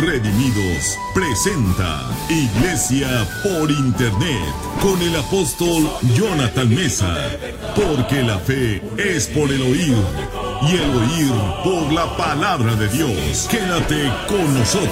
Redimidos presenta Iglesia por Internet con el apóstol Jonathan Mesa. Porque la fe es por el oír y el oír por la palabra de Dios. Quédate con nosotros.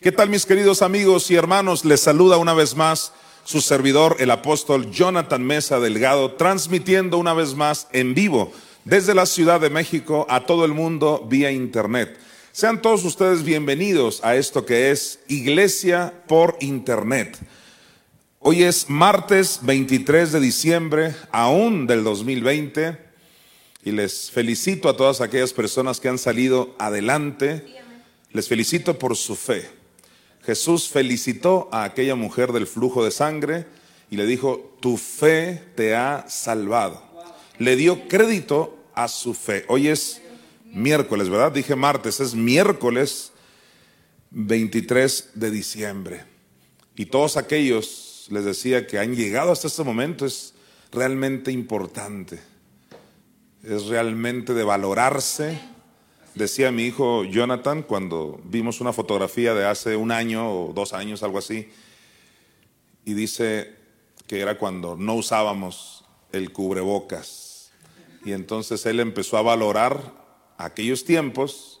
¿Qué tal mis queridos amigos y hermanos? Les saluda una vez más su servidor, el apóstol Jonathan Mesa Delgado, transmitiendo una vez más en vivo desde la Ciudad de México a todo el mundo vía internet. Sean todos ustedes bienvenidos a esto que es Iglesia por Internet. Hoy es martes 23 de diciembre, aún del 2020, y les felicito a todas aquellas personas que han salido adelante. Les felicito por su fe. Jesús felicitó a aquella mujer del flujo de sangre y le dijo, tu fe te ha salvado. Le dio crédito a su fe. Hoy es miércoles, ¿verdad? Dije martes, es miércoles 23 de diciembre. Y todos aquellos, les decía, que han llegado hasta este momento, es realmente importante. Es realmente de valorarse Decía mi hijo Jonathan cuando vimos una fotografía de hace un año o dos años, algo así, y dice que era cuando no usábamos el cubrebocas. Y entonces él empezó a valorar aquellos tiempos,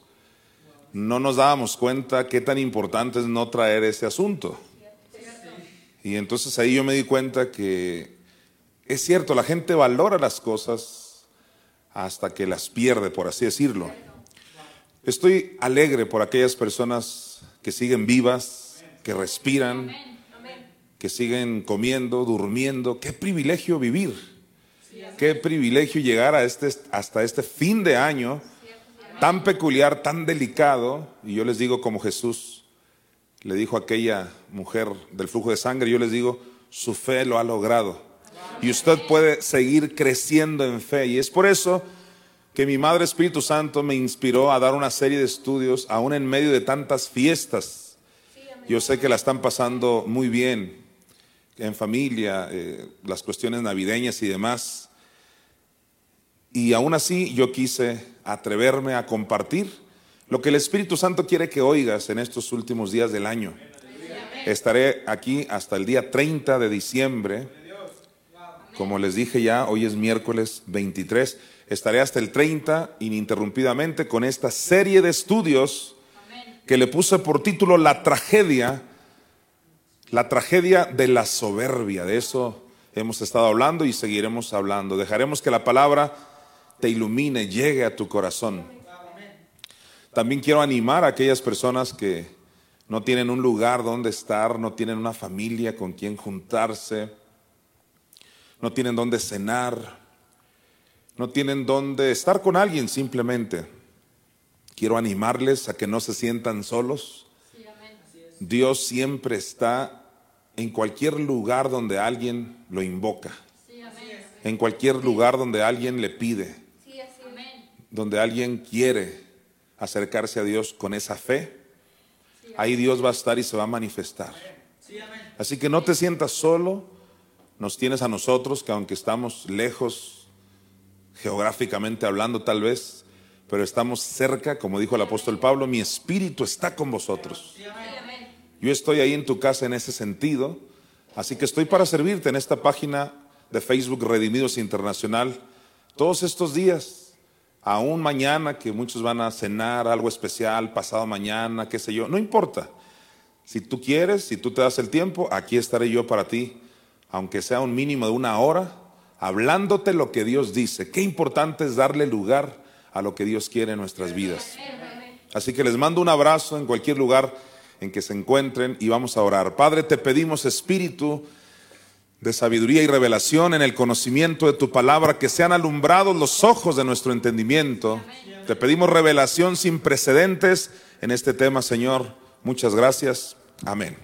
no nos dábamos cuenta qué tan importante es no traer ese asunto. Y entonces ahí yo me di cuenta que es cierto, la gente valora las cosas hasta que las pierde, por así decirlo. Estoy alegre por aquellas personas que siguen vivas, que respiran, que siguen comiendo, durmiendo. Qué privilegio vivir. Qué privilegio llegar a este, hasta este fin de año tan peculiar, tan delicado. Y yo les digo como Jesús le dijo a aquella mujer del flujo de sangre, yo les digo, su fe lo ha logrado. Y usted puede seguir creciendo en fe. Y es por eso que mi Madre Espíritu Santo me inspiró a dar una serie de estudios, aún en medio de tantas fiestas. Yo sé que la están pasando muy bien en familia, eh, las cuestiones navideñas y demás. Y aún así yo quise atreverme a compartir lo que el Espíritu Santo quiere que oigas en estos últimos días del año. Estaré aquí hasta el día 30 de diciembre. Como les dije ya, hoy es miércoles 23. Estaré hasta el 30 ininterrumpidamente con esta serie de estudios que le puse por título La tragedia, la tragedia de la soberbia. De eso hemos estado hablando y seguiremos hablando. Dejaremos que la palabra te ilumine, llegue a tu corazón. También quiero animar a aquellas personas que no tienen un lugar donde estar, no tienen una familia con quien juntarse, no tienen donde cenar, no tienen dónde estar con alguien simplemente. Quiero animarles a que no se sientan solos. Dios siempre está en cualquier lugar donde alguien lo invoca. En cualquier lugar donde alguien le pide. Donde alguien quiere acercarse a Dios con esa fe. Ahí Dios va a estar y se va a manifestar. Así que no te sientas solo. Nos tienes a nosotros que aunque estamos lejos geográficamente hablando tal vez, pero estamos cerca, como dijo el apóstol Pablo, mi espíritu está con vosotros. Yo estoy ahí en tu casa en ese sentido, así que estoy para servirte en esta página de Facebook Redimidos Internacional todos estos días, aún mañana que muchos van a cenar algo especial, pasado mañana, qué sé yo, no importa. Si tú quieres, si tú te das el tiempo, aquí estaré yo para ti, aunque sea un mínimo de una hora, hablándote lo que Dios dice. Qué importante es darle lugar a lo que Dios quiere en nuestras vidas. Así que les mando un abrazo en cualquier lugar en que se encuentren y vamos a orar. Padre, te pedimos espíritu de sabiduría y revelación en el conocimiento de tu palabra, que sean alumbrados los ojos de nuestro entendimiento. Te pedimos revelación sin precedentes en este tema, Señor. Muchas gracias. Amén.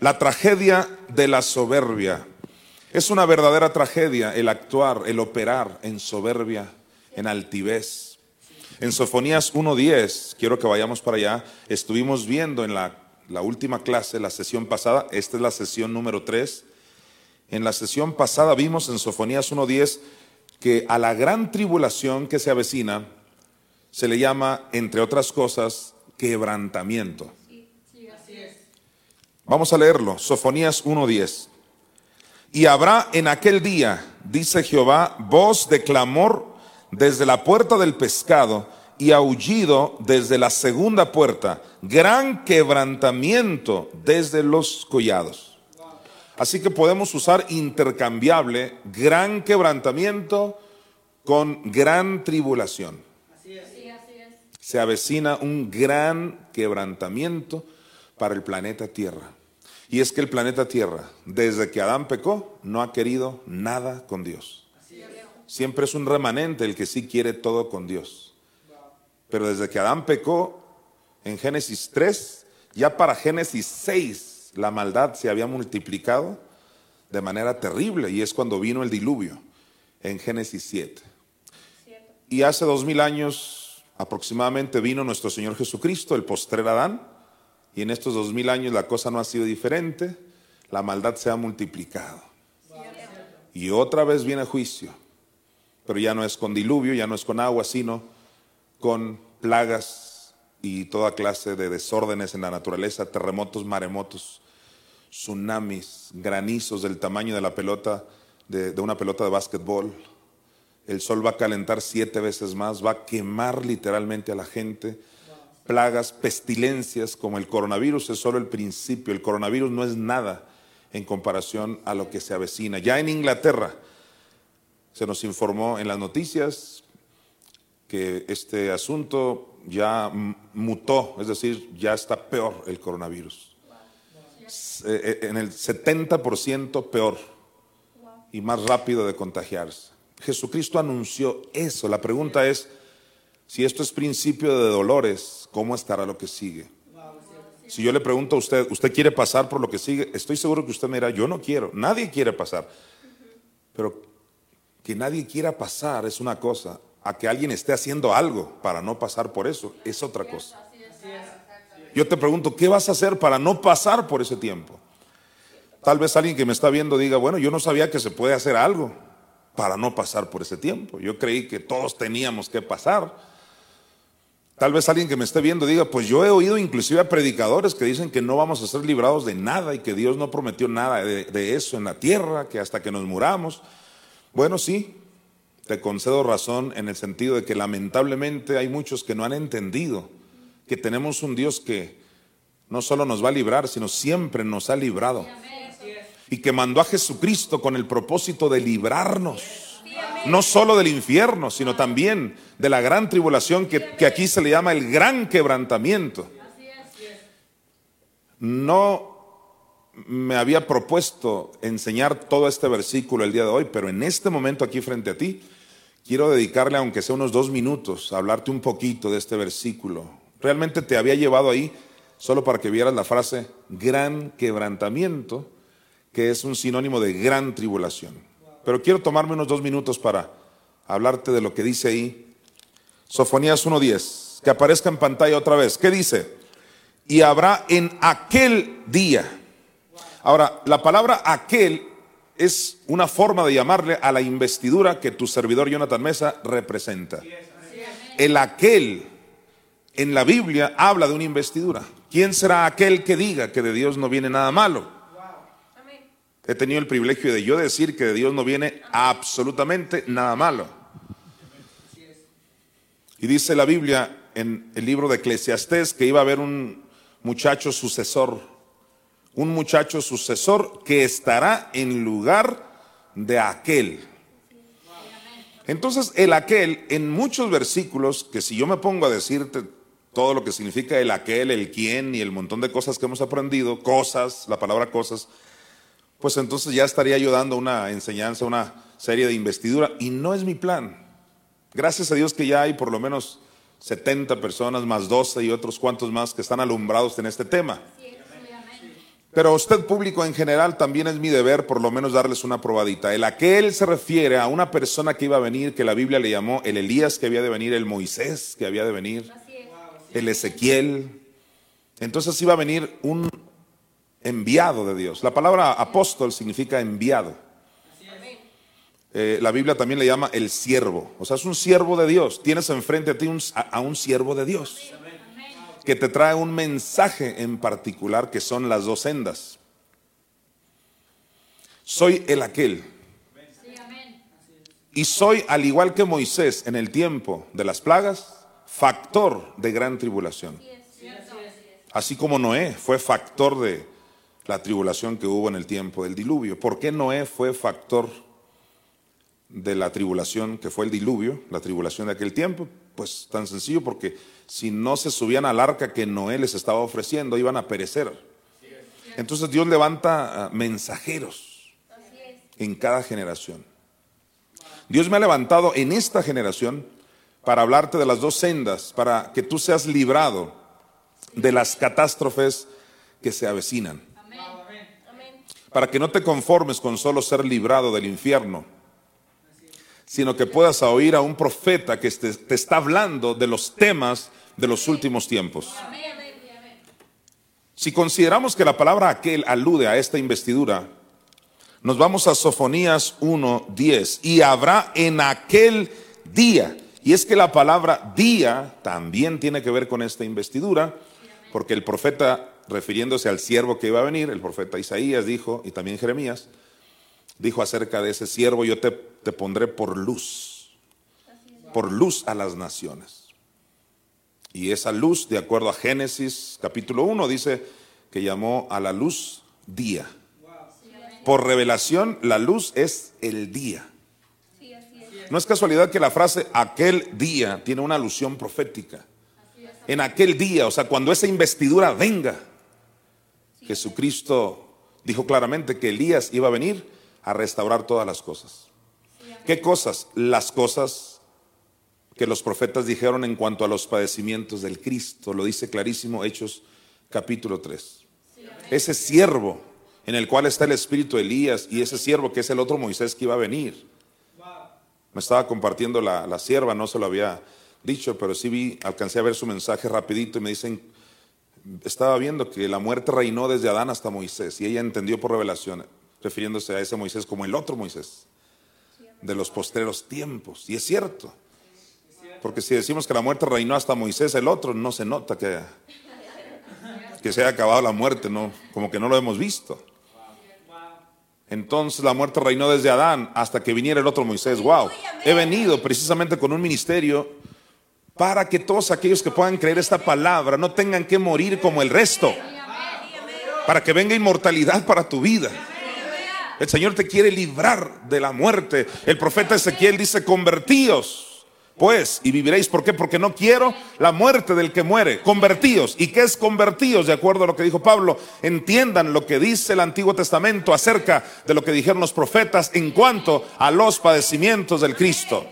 La tragedia de la soberbia. Es una verdadera tragedia el actuar, el operar en soberbia, en altivez. En Sofonías 1.10, quiero que vayamos para allá, estuvimos viendo en la, la última clase, la sesión pasada, esta es la sesión número 3. En la sesión pasada vimos en Sofonías 1.10 que a la gran tribulación que se avecina se le llama, entre otras cosas, quebrantamiento. Vamos a leerlo, Sofonías 1.10. Y habrá en aquel día, dice Jehová, voz de clamor desde la puerta del pescado y aullido desde la segunda puerta, gran quebrantamiento desde los collados. Así que podemos usar intercambiable gran quebrantamiento con gran tribulación. Se avecina un gran quebrantamiento para el planeta Tierra. Y es que el planeta Tierra, desde que Adán pecó, no ha querido nada con Dios. Siempre es un remanente el que sí quiere todo con Dios. Pero desde que Adán pecó, en Génesis 3, ya para Génesis 6, la maldad se había multiplicado de manera terrible y es cuando vino el diluvio, en Génesis 7. Y hace dos mil años aproximadamente vino nuestro Señor Jesucristo, el postrer Adán, y en estos dos mil años la cosa no ha sido diferente, la maldad se ha multiplicado. Y otra vez viene juicio, pero ya no es con diluvio, ya no es con agua, sino con plagas y toda clase de desórdenes en la naturaleza, terremotos, maremotos, tsunamis, granizos del tamaño de la pelota, de, una pelota de básquetbol. El sol va a calentar siete veces más, va a quemar literalmente a la gente plagas, pestilencias como el coronavirus es solo el principio. El coronavirus no es nada en comparación a lo que se avecina. Ya en Inglaterra se nos informó en las noticias que este asunto ya mutó, es decir, ya está peor el coronavirus. Eh, eh, en el 70% peor y más rápido de contagiarse. Jesucristo anunció eso. La pregunta es, si esto es principio de dolores, ¿cómo estará lo que sigue? Si yo le pregunto a usted, ¿usted quiere pasar por lo que sigue? Estoy seguro que usted me dirá, yo no quiero, nadie quiere pasar. Pero que nadie quiera pasar es una cosa, a que alguien esté haciendo algo para no pasar por eso es otra cosa. Yo te pregunto, ¿qué vas a hacer para no pasar por ese tiempo? Tal vez alguien que me está viendo diga, bueno, yo no sabía que se puede hacer algo para no pasar por ese tiempo. Yo creí que todos teníamos que pasar. Tal vez alguien que me esté viendo diga, pues yo he oído inclusive a predicadores que dicen que no vamos a ser librados de nada y que Dios no prometió nada de, eso en la tierra, que hasta que nos muramos. Bueno, sí, te concedo razón en el sentido de que lamentablemente hay muchos que no han entendido que tenemos un Dios que no solo nos va a librar, sino siempre nos ha librado. Y que mandó a Jesucristo con el propósito de librarnos no solo del infierno, sino también de la gran tribulación que, aquí se le llama el gran quebrantamiento. No me había propuesto enseñar todo este versículo el día de hoy, pero en este momento aquí frente a ti, quiero dedicarle, aunque sea unos dos minutos, a hablarte un poquito de este versículo. Realmente te había llevado ahí solo para que vieras la frase gran quebrantamiento, que es un sinónimo de gran tribulación. Pero quiero tomarme unos dos minutos para hablarte de lo que dice ahí. Sofonías 1.10, que aparezca en pantalla otra vez. ¿Qué dice? Y habrá en aquel día. Ahora, la palabra aquel es una forma de llamarle a la investidura que tu servidor Jonathan Mesa representa. El aquel en la Biblia habla de una investidura. ¿Quién será aquel que diga que de Dios no viene nada malo? He tenido el privilegio de yo decir que de Dios no viene absolutamente nada malo. Y dice la Biblia en el libro de Eclesiastés que iba a haber un muchacho sucesor, un muchacho sucesor que estará en lugar de aquel. Entonces el aquel en muchos versículos, que si yo me pongo a decirte todo lo que significa el aquel, el quién y el montón de cosas que hemos aprendido, cosas, la palabra cosas, pues entonces ya estaría yo dando una enseñanza, una serie de investidura, y no es mi plan. Gracias a Dios que ya hay por lo menos 70 personas, más 12 y otros cuantos más que están alumbrados en este tema. Pero a usted público en general también es mi deber por lo menos darles una probadita. El aquel se refiere a una persona que iba a venir, que la Biblia le llamó el Elías que había de venir, el Moisés que había de venir, el Ezequiel. Entonces iba a venir un enviado de Dios. La palabra apóstol significa enviado. eh, la Biblia también le llama el siervo. O sea, es un siervo de Dios. Tienes enfrente a ti un- a, a un siervo de Dios que te trae un mensaje en particular que son las dos sendas. Soy el aquel. Y soy, al igual que Moisés en el tiempo de las plagas, factor de gran tribulación. Así como Noé fue factor de la tribulación que hubo en el tiempo del diluvio. ¿Por qué Noé fue factor de la tribulación que fue el diluvio, la tribulación de aquel tiempo? Pues tan sencillo porque si no se subían al arca que Noé les estaba ofreciendo, iban a perecer. Entonces Dios levanta ah, mensajeros en cada generación. Dios me ha levantado en esta generación para hablarte de las dos sendas, para que tú seas librado de las catástrofes que se avecinan. Para que no te conformes con solo ser librado del infierno, sino que puedas oír a un profeta que te, está hablando de los temas de los últimos tiempos. Si consideramos que la palabra aquel alude a esta investidura, nos vamos a Sofonías 1:10 y habrá en aquel día. Y es que la palabra día también tiene que ver con esta investidura, porque el profeta, refiriéndose al siervo que iba a venir, el profeta Isaías dijo, y también Jeremías, dijo acerca de ese siervo, yo te, te pondré por luz, por luz a las naciones. Y esa luz, de acuerdo a Génesis capítulo 1, dice que llamó a la luz día. Por revelación, la luz es el día. No es casualidad que la frase aquel día tiene una alusión profética. En aquel día, o sea, cuando esa investidura venga, Jesucristo dijo claramente que Elías iba a venir a restaurar todas las cosas. ¿Qué cosas? Las cosas que los profetas dijeron en cuanto a los padecimientos del Cristo. Lo dice clarísimo Hechos capítulo 3. Ese siervo en el cual está el espíritu de Elías y ese siervo que es el otro Moisés que iba a venir. Me estaba compartiendo la, la sierva, no se lo había dicho, pero sí vi, alcancé a ver su mensaje rapidito y me dicen, estaba viendo que la muerte reinó desde Adán hasta Moisés y ella entendió por revelación, refiriéndose a ese Moisés como el otro Moisés de los postreros tiempos. Y es cierto, porque si decimos que la muerte reinó hasta Moisés, el otro no se nota que, que se haya acabado la muerte, no, como que no lo hemos visto. Entonces la muerte reinó desde Adán hasta que viniera el otro Moisés. Wow. He venido precisamente con un ministerio para que todos aquellos que puedan creer esta palabra no tengan que morir como el resto. Para que venga inmortalidad para tu vida. El Señor te quiere librar de la muerte. El profeta Ezequiel dice, convertíos pues y viviréis. ¿Por qué? Porque no quiero la muerte del que muere. Convertíos. ¿Y qué es convertíos? De acuerdo a lo que dijo Pablo, entiendan lo que dice el Antiguo Testamento acerca de lo que dijeron los profetas en cuanto a los padecimientos del Cristo.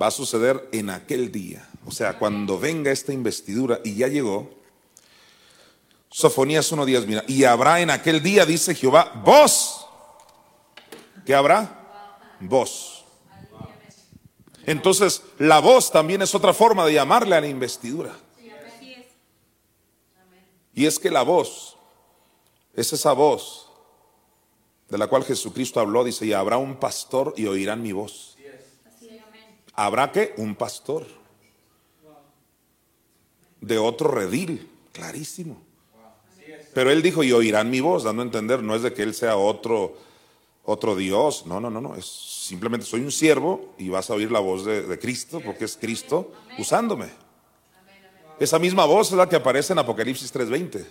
Va a suceder en aquel día. O sea, cuando venga esta investidura y ya llegó. Sofonías 1.10, mira, y habrá en aquel día, dice Jehová, voz. ¿Qué habrá? Voz. Entonces, la voz también es otra forma de llamarle a la investidura. Y es que la voz es esa voz de la cual Jesucristo habló, dice, y habrá un pastor y oirán mi voz. ¿Habrá que Un pastor. De otro redil, clarísimo. Pero él dijo, y oirán mi voz, dando a entender, no es de que él sea otro, otro Dios, no, no, no, no, es simplemente soy un siervo y vas a oír la voz de, de Cristo, porque es Cristo usándome. Esa misma voz es la que aparece en Apocalipsis 3:20.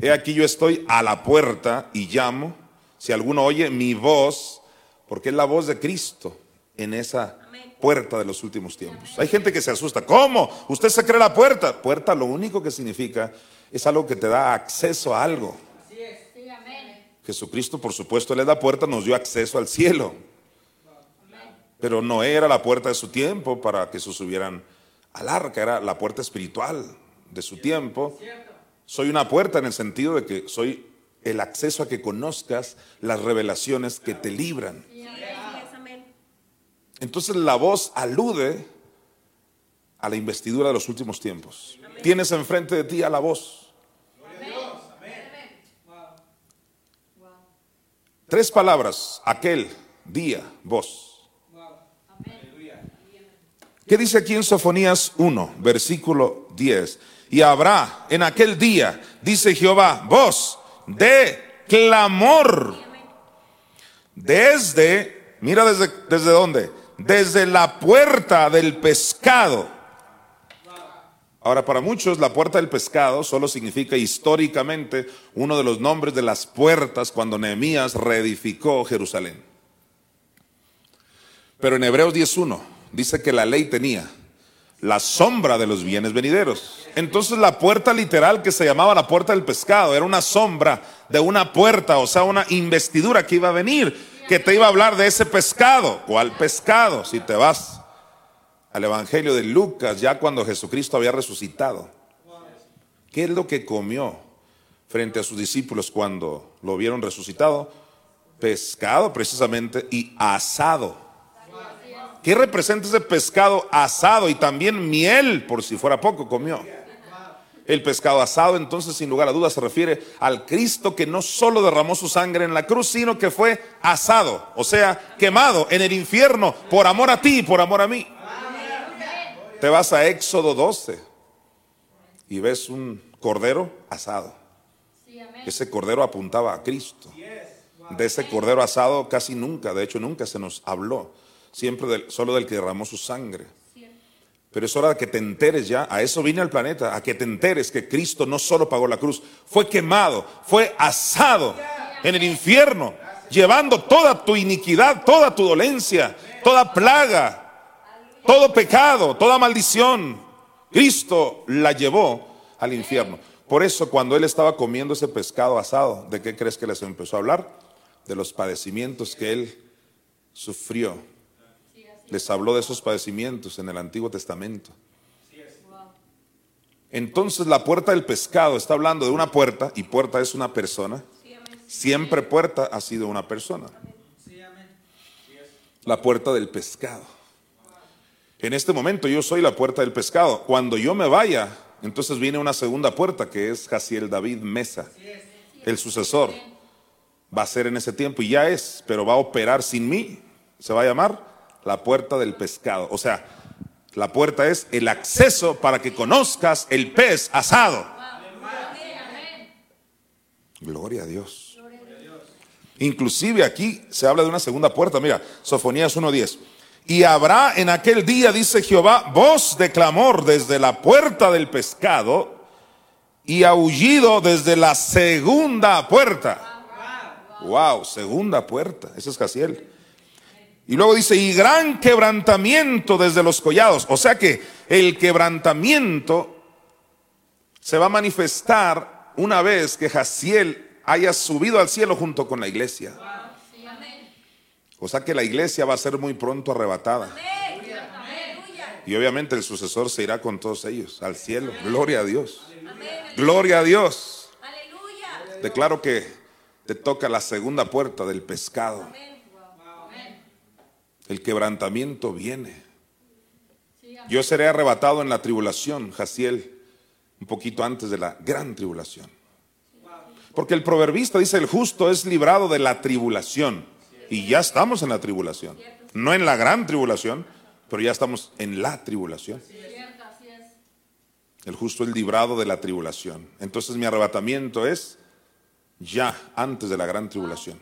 He aquí yo estoy a la puerta y llamo, si alguno oye mi voz, porque es la voz de Cristo en esa puerta de los últimos tiempos. Hay gente que se asusta, ¿cómo? ¿Usted se cree la puerta? Puerta lo único que significa es algo que te da acceso a algo. Jesucristo, por supuesto, Él es la puerta, nos dio acceso al cielo. Pero no era la puerta de su tiempo para que se subieran al arca, era la puerta espiritual de su tiempo. Soy una puerta en el sentido de que soy el acceso a que conozcas las revelaciones que te libran. Entonces la voz alude a la investidura de los últimos tiempos. Tienes enfrente de ti a la voz. Tres palabras, aquel, día, vos. ¿Qué dice aquí en Sofonías 1, versículo 10? Y habrá en aquel día, dice Jehová, voz de clamor. Desde, mira desde, desde dónde, desde la puerta del pescado. Ahora, para muchos la puerta del pescado solo significa históricamente uno de los nombres de las puertas cuando Nehemías reedificó Jerusalén. Pero en Hebreos 10.1 dice que la ley tenía la sombra de los bienes venideros. Entonces la puerta literal que se llamaba la puerta del pescado era una sombra de una puerta, o sea, una investidura que iba a venir, que te iba a hablar de ese pescado. ¿Cuál pescado? Si te vas al Evangelio de Lucas, ya cuando Jesucristo había resucitado. ¿Qué es lo que comió frente a sus discípulos cuando lo vieron resucitado? Pescado precisamente y asado. ¿Qué representa ese pescado asado y también miel, por si fuera poco, comió? El pescado asado entonces sin lugar a dudas se refiere al Cristo que no solo derramó su sangre en la cruz, sino que fue asado, o sea, quemado en el infierno por amor a ti y por amor a mí. Te vas a Éxodo 12 y ves un cordero asado. Ese cordero apuntaba a Cristo. De ese cordero asado casi nunca, de hecho nunca se nos habló siempre solo del que derramó su sangre. Pero es hora de que te enteres ya, a eso vine al planeta, a que te enteres que Cristo no solo pagó la cruz, fue quemado, fue asado en el infierno, llevando toda tu iniquidad, toda tu dolencia, toda plaga, todo pecado, toda maldición. Cristo la llevó al infierno. Por eso cuando él estaba comiendo ese pescado asado, ¿de qué crees que les empezó a hablar? De los padecimientos que él sufrió les habló de esos padecimientos en el Antiguo Testamento. Entonces la puerta del pescado está hablando de una puerta y puerta es una persona. Siempre puerta ha sido una persona. La puerta del pescado. En este momento yo soy la puerta del pescado. Cuando yo me vaya, entonces viene una segunda puerta que es Jaciel David Mesa, el sucesor. Va a ser en ese tiempo y ya es, pero va a operar sin mí. Se va a llamar la puerta del pescado. O sea, la puerta es el acceso para que conozcas el pez asado. Gloria a Dios. Inclusive aquí se habla de una segunda puerta. Mira, Sofonías 1.10. Y habrá en aquel día, dice Jehová, voz de clamor desde la puerta del pescado y aullido desde la segunda puerta. Wow, segunda puerta. Eso es Casiel. Y luego dice, y gran quebrantamiento desde los collados. O sea que el quebrantamiento se va a manifestar una vez que Jaciel haya subido al cielo junto con la iglesia. O sea que la iglesia va a ser muy pronto arrebatada. Y obviamente el sucesor se irá con todos ellos al cielo. Gloria a Dios. Gloria a Dios. Declaro que te toca la segunda puerta del pescado. El quebrantamiento viene. Yo seré arrebatado en la tribulación, Jaciel, un poquito antes de la gran tribulación. Porque el proverbista dice, el justo es librado de la tribulación. Y ya estamos en la tribulación. No en la gran tribulación, pero ya estamos en la tribulación. El justo es librado de la tribulación. Entonces mi arrebatamiento es ya antes de la gran tribulación.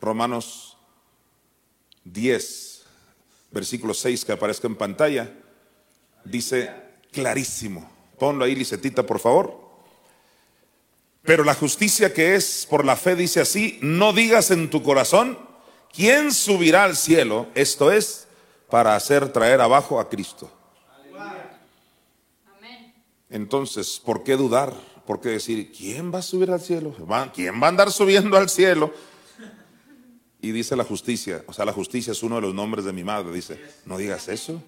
Romanos 10, versículo 6 que aparezca en pantalla, dice clarísimo. Ponlo ahí, Licetita, por favor. Pero la justicia que es por la fe dice así, no digas en tu corazón, ¿quién subirá al cielo? Esto es, para hacer traer abajo a Cristo. Entonces, ¿por qué dudar? ¿Por qué decir, ¿quién va a subir al cielo? ¿Quién va a andar subiendo al cielo? Y dice la justicia, o sea, la justicia es uno de los nombres de mi madre. Dice, no digas eso.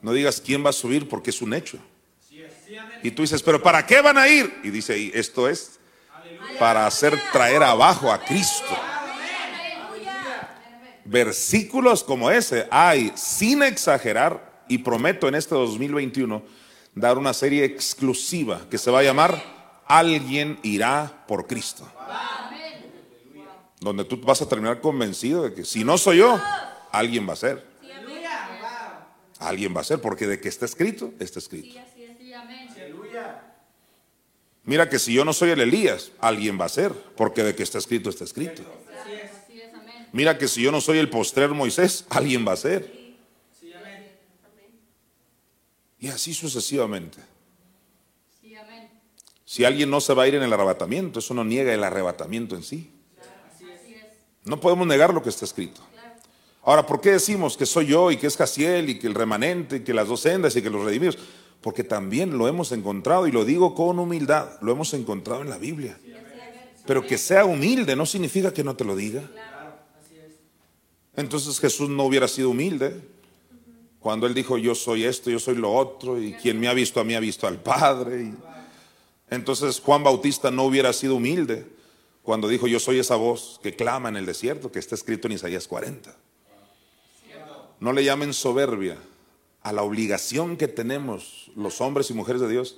No digas quién va a subir porque es un hecho. Y tú dices, pero ¿para qué van a ir? Y dice, esto es para hacer traer abajo a Cristo. Versículos como ese hay, sin exagerar, y prometo en este 2021 dar una serie exclusiva que se va a llamar Alguien irá por Cristo. Donde tú vas a terminar convencido de que si no soy yo, alguien va a ser. Alguien va a ser, porque de que está escrito, está escrito. Mira que si yo no soy el Elías, alguien va a ser, porque de que está escrito, está escrito. Mira que si yo no soy el postrer Moisés, alguien va a ser. Y así sucesivamente. Si alguien no se va a ir en el arrebatamiento, eso no niega el arrebatamiento en sí. No podemos negar lo que está escrito. Ahora, ¿por qué decimos que soy yo y que es Jaciel y que el remanente y que las dos sendas y que los redimidos? Porque también lo hemos encontrado y lo digo con humildad, lo hemos encontrado en la Biblia. Pero que sea humilde no significa que no te lo diga. Entonces Jesús no hubiera sido humilde cuando él dijo yo soy esto, yo soy lo otro y quien me ha visto a mí ha visto al Padre. Entonces Juan Bautista no hubiera sido humilde cuando dijo yo soy esa voz que clama en el desierto, que está escrito en Isaías 40. No le llamen soberbia a la obligación que tenemos los hombres y mujeres de Dios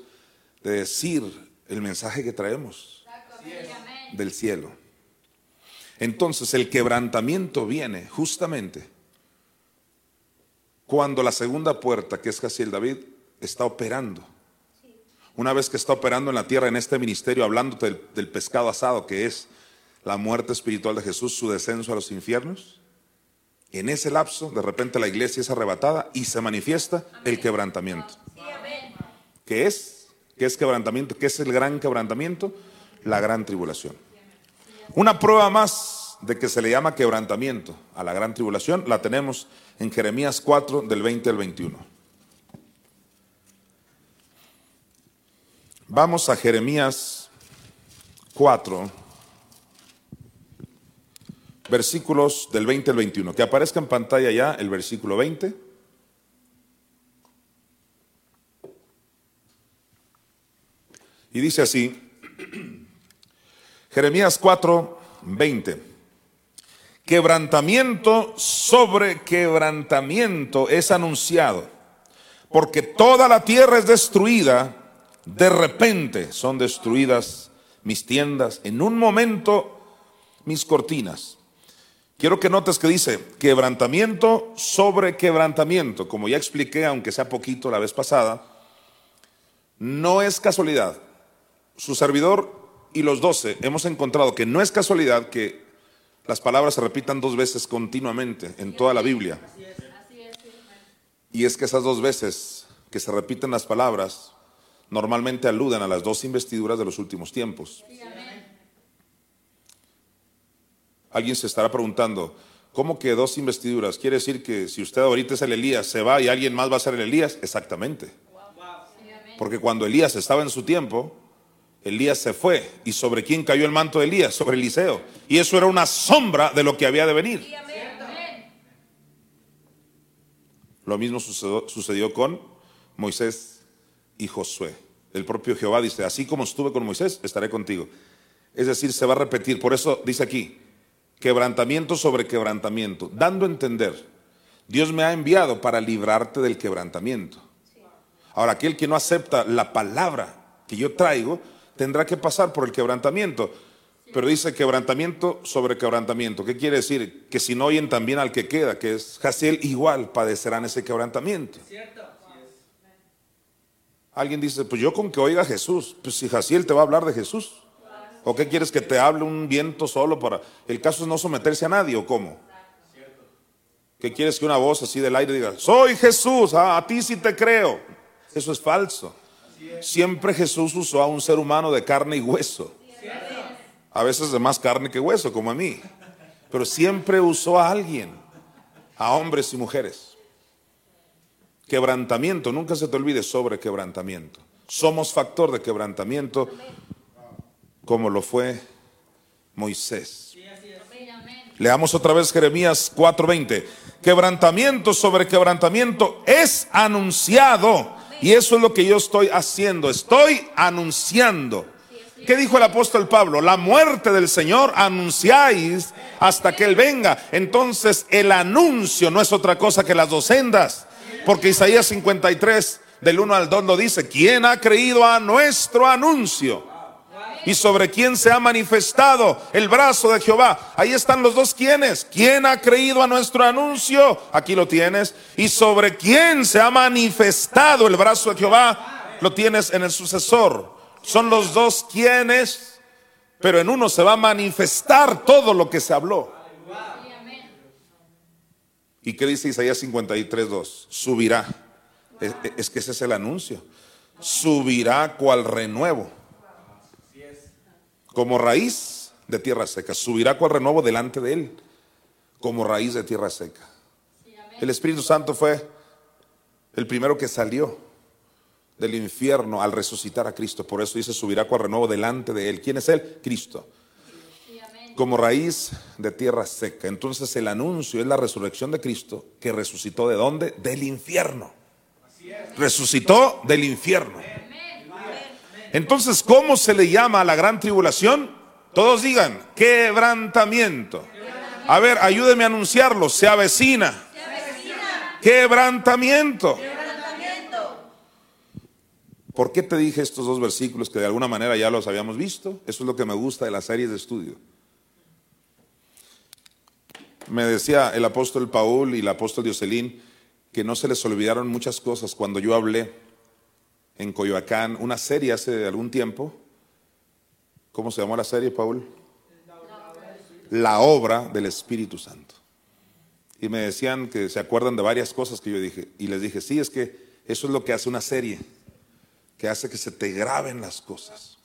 de decir el mensaje que traemos del cielo. Entonces el quebrantamiento viene justamente cuando la segunda puerta, que es casi el David, está operando. Una vez que está operando en la tierra, en este ministerio, hablando del, del pescado asado, que es la muerte espiritual de Jesús, su descenso a los infiernos, en ese lapso, de repente la iglesia es arrebatada y se manifiesta el quebrantamiento. ¿Qué es? ¿Qué es quebrantamiento? ¿Qué es el gran quebrantamiento? La gran tribulación. Una prueba más de que se le llama quebrantamiento a la gran tribulación la tenemos en Jeremías 4 del 20 al 21. Vamos a Jeremías 4 versículos del 20 al 21. Que aparezca en pantalla ya el versículo 20. Y dice así, Jeremías 4, 20. Quebrantamiento sobre quebrantamiento es anunciado, porque toda la tierra es destruida, de repente son destruidas mis tiendas, en un momento mis cortinas. Quiero que notes que dice quebrantamiento sobre quebrantamiento. Como ya expliqué, aunque sea poquito la vez pasada, no es casualidad. Su servidor y los doce hemos encontrado que no es casualidad que las palabras se repitan dos veces continuamente en toda la Biblia. Y es que esas dos veces que se repiten las palabras normalmente aluden a las dos investiduras de los últimos tiempos. Alguien se estará preguntando, ¿cómo que dos investiduras? ¿Quiere decir que si usted ahorita es el Elías, se va y alguien más va a ser el Elías? Exactamente. Porque cuando Elías estaba en su tiempo, Elías se fue. ¿Y sobre quién cayó el manto de Elías? Sobre Eliseo. Y eso era una sombra de lo que había de venir. Lo mismo sucedió, sucedió con Moisés y Josué. El propio Jehová dice, así como estuve con Moisés, estaré contigo. Es decir, se va a repetir. Por eso dice aquí, quebrantamiento sobre quebrantamiento, dando a entender, Dios me ha enviado para librarte del quebrantamiento. Ahora, aquel que no acepta la palabra que yo traigo, tendrá que pasar por el quebrantamiento. Pero dice quebrantamiento sobre quebrantamiento. ¿Qué quiere decir? Que si no oyen también al que queda, que es Jaciel, igual padecerán ese quebrantamiento. Alguien dice, pues yo con que oiga a Jesús, pues si Jaciel te va a hablar de Jesús. ¿O qué quieres que te hable un viento solo para... El caso es no someterse a nadie o cómo? ¿Qué quieres que una voz así del aire diga, soy Jesús, a ti sí te creo? Eso es falso. Siempre Jesús usó a un ser humano de carne y hueso. A veces de más carne que hueso, como a mí. Pero siempre usó a alguien, a hombres y mujeres. Quebrantamiento, nunca se te olvide sobre quebrantamiento. Somos factor de quebrantamiento como lo fue Moisés. Leamos otra vez Jeremías 4:20. Quebrantamiento sobre quebrantamiento es anunciado. Y eso es lo que yo estoy haciendo. Estoy anunciando. ¿Qué dijo el apóstol Pablo? La muerte del Señor anunciáis hasta que Él venga. Entonces el anuncio no es otra cosa que las dos sendas. Porque Isaías 53 del 1 al 2 lo dice. ¿Quién ha creído a nuestro anuncio? y sobre quién se ha manifestado el brazo de Jehová. Ahí están los dos quienes. ¿Quién ha creído a nuestro anuncio? Aquí lo tienes. Y sobre quién se ha manifestado el brazo de Jehová, lo tienes en el sucesor. Son los dos quienes, pero en uno se va a manifestar todo lo que se habló. ¿Y qué dice Isaías 53, 2? Subirá. Es, que ese es el anuncio. Subirá cual renuevo. Como raíz de tierra seca. Subirá cual renuevo delante de él. Como raíz de tierra seca. El Espíritu Santo fue el primero que salió del infierno al resucitar a Cristo. Por eso dice, subirá cual renuevo delante de él. ¿Quién es él? Cristo como raíz de tierra seca. Entonces el anuncio es la resurrección de Cristo que resucitó de dónde? Del infierno. Resucitó del infierno. Entonces, ¿cómo se le llama a la gran tribulación? Todos digan, quebrantamiento. A ver, ayúdeme a anunciarlo, se avecina. Quebrantamiento. ¿Por qué te dije estos dos versículos que de alguna manera ya los habíamos visto? Eso es lo que me gusta de las series de estudio. Me decía el apóstol Paul y el apóstol Dioselín que no se les olvidaron muchas cosas cuando yo hablé en Coyoacán, una serie hace algún tiempo. ¿Cómo se llamó la serie, Paul? La obra del Espíritu Santo. Y me decían que se acuerdan de varias cosas que yo dije. Y les dije, sí, es que eso es lo que hace una serie, que hace que se te graben las cosas.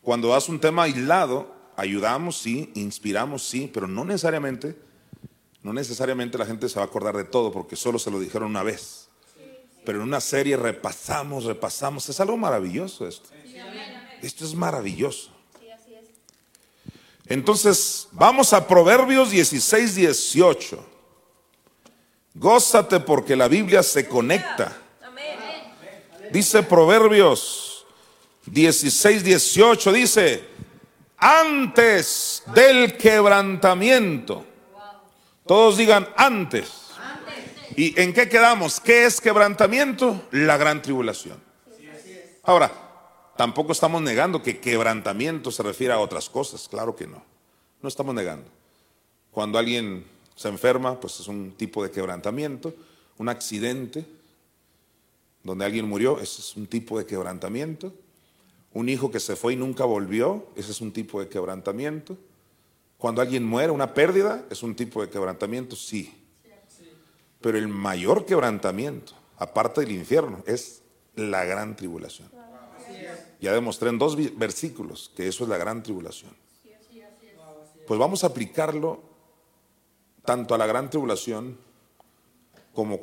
Cuando das un tema aislado, ayudamos, sí, inspiramos, sí, pero no necesariamente no necesariamente la gente se va a acordar de todo porque solo se lo dijeron una vez. Pero en una serie repasamos, repasamos. Es algo maravilloso esto. Esto es maravilloso. Entonces, vamos a Proverbios 16, 18. Gózate porque la Biblia se conecta. Dice Proverbios 16, 18, dice, antes del quebrantamiento todos digan antes. ¿Y en qué quedamos? ¿Qué es quebrantamiento? La gran tribulación. Ahora, tampoco estamos negando que quebrantamiento se refiere a otras cosas. Claro que no. No estamos negando. Cuando alguien se enferma, pues es un tipo de quebrantamiento. Un accidente donde alguien murió, ese es un tipo de quebrantamiento. Un hijo que se fue y nunca volvió, ese es un tipo de quebrantamiento. Cuando alguien muere, una pérdida, es un tipo de quebrantamiento, sí. Pero el mayor quebrantamiento, aparte del infierno, es la gran tribulación. Ya demostré en dos versículos que eso es la gran tribulación. Pues vamos a aplicarlo tanto a la gran tribulación como,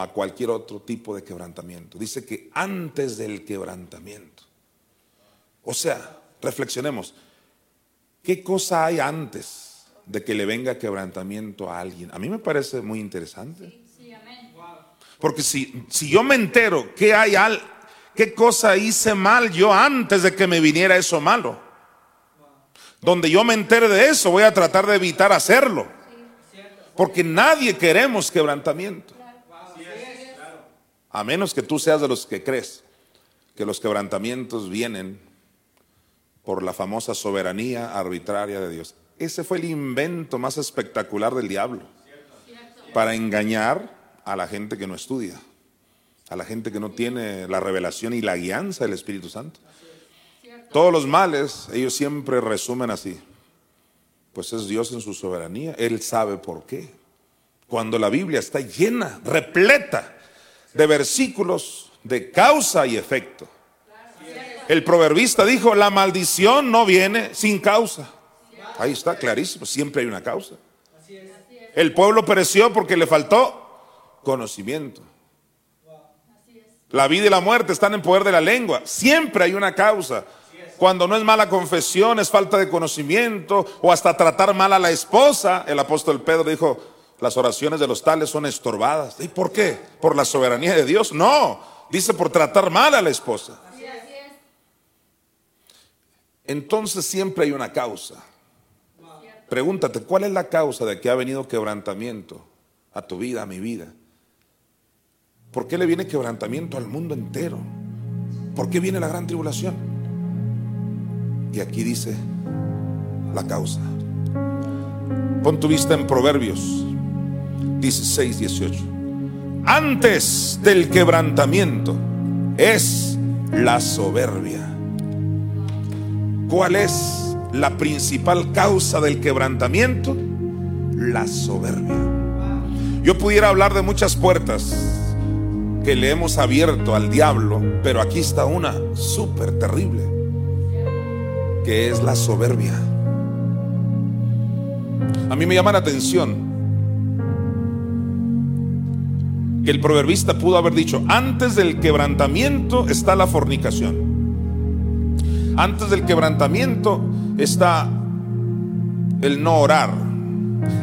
a cualquier otro tipo de quebrantamiento. Dice que antes del quebrantamiento. O sea, reflexionemos. ¿Qué cosa hay antes de que le venga quebrantamiento a alguien? A mí me parece muy interesante. Porque si, si yo me entero que hay al, qué cosa hice mal yo antes de que me viniera eso malo, donde yo me entere de eso, voy a tratar de evitar hacerlo. Porque nadie queremos quebrantamiento. A menos que tú seas de los que crees que los quebrantamientos vienen por la famosa soberanía arbitraria de Dios. Ese fue el invento más espectacular del diablo, para engañar a la gente que no estudia, a la gente que no tiene la revelación y la guianza del Espíritu Santo. Todos los males, ellos siempre resumen así. Pues es Dios en su soberanía, Él sabe por qué. Cuando la Biblia está llena, repleta de versículos de causa y efecto. El proverbista dijo, la maldición no viene sin causa. Ahí está, clarísimo, siempre hay una causa. El pueblo pereció porque le faltó conocimiento. La vida y la muerte están en poder de la lengua. Siempre hay una causa. Cuando no es mala confesión, es falta de conocimiento o hasta tratar mal a la esposa. El apóstol Pedro dijo, las oraciones de los tales son estorbadas. ¿Y por qué? ¿Por la soberanía de Dios? No, dice por tratar mal a la esposa entonces siempre hay una causa. Pregúntate, ¿cuál es la causa de que ha venido quebrantamiento a tu vida, a mi vida? ¿Por qué le viene quebrantamiento al mundo entero? ¿Por qué viene la gran tribulación? Y aquí dice la causa. Pon tu vista en Proverbios 16, 18. Antes del quebrantamiento es la soberbia. ¿Cuál es la principal causa del quebrantamiento? La soberbia. Yo pudiera hablar de muchas puertas que le hemos abierto al diablo, pero aquí está una súper terrible, que es la soberbia. A mí me llama la atención que el proverbista pudo haber dicho, antes del quebrantamiento está la fornicación. Antes del quebrantamiento está el no orar.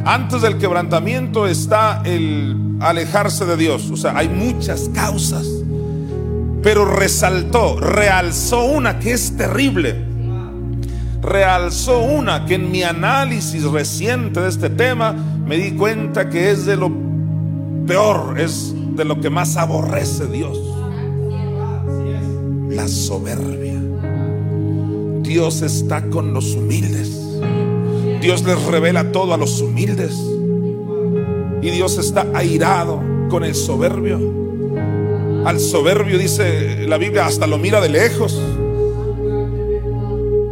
Antes del quebrantamiento está el alejarse de Dios. O sea, hay muchas causas. Pero resaltó, realzó una que es terrible. Realzó una que en mi análisis reciente de este tema me di cuenta que es de lo peor, es de lo que más aborrece Dios. La soberbia. Dios está con los humildes. Dios les revela todo a los humildes. Y Dios está airado con el soberbio. Al soberbio dice la Biblia, hasta lo mira de lejos.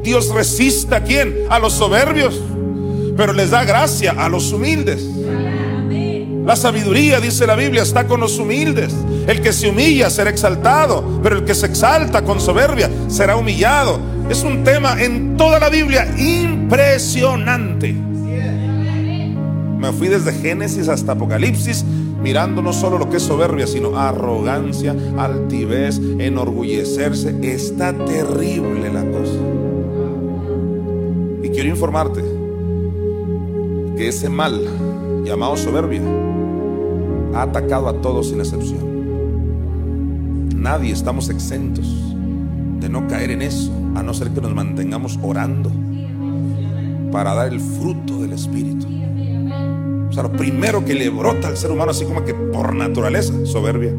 Dios resiste a quién? A los soberbios, pero les da gracia a los humildes. La sabiduría, dice la Biblia, está con los humildes. El que se humilla será exaltado, pero el que se exalta con soberbia será humillado. Es un tema en toda la Biblia impresionante. Me fui desde Génesis hasta Apocalipsis mirando no solo lo que es soberbia, sino arrogancia, altivez, enorgullecerse. Está terrible la cosa. Y quiero informarte que ese mal llamado soberbia ha atacado a todos sin excepción. Nadie estamos exentos de no caer en eso, a no ser que nos mantengamos orando para dar el fruto del Espíritu. O sea, lo primero que le brota al ser humano, así como que por naturaleza, soberbia.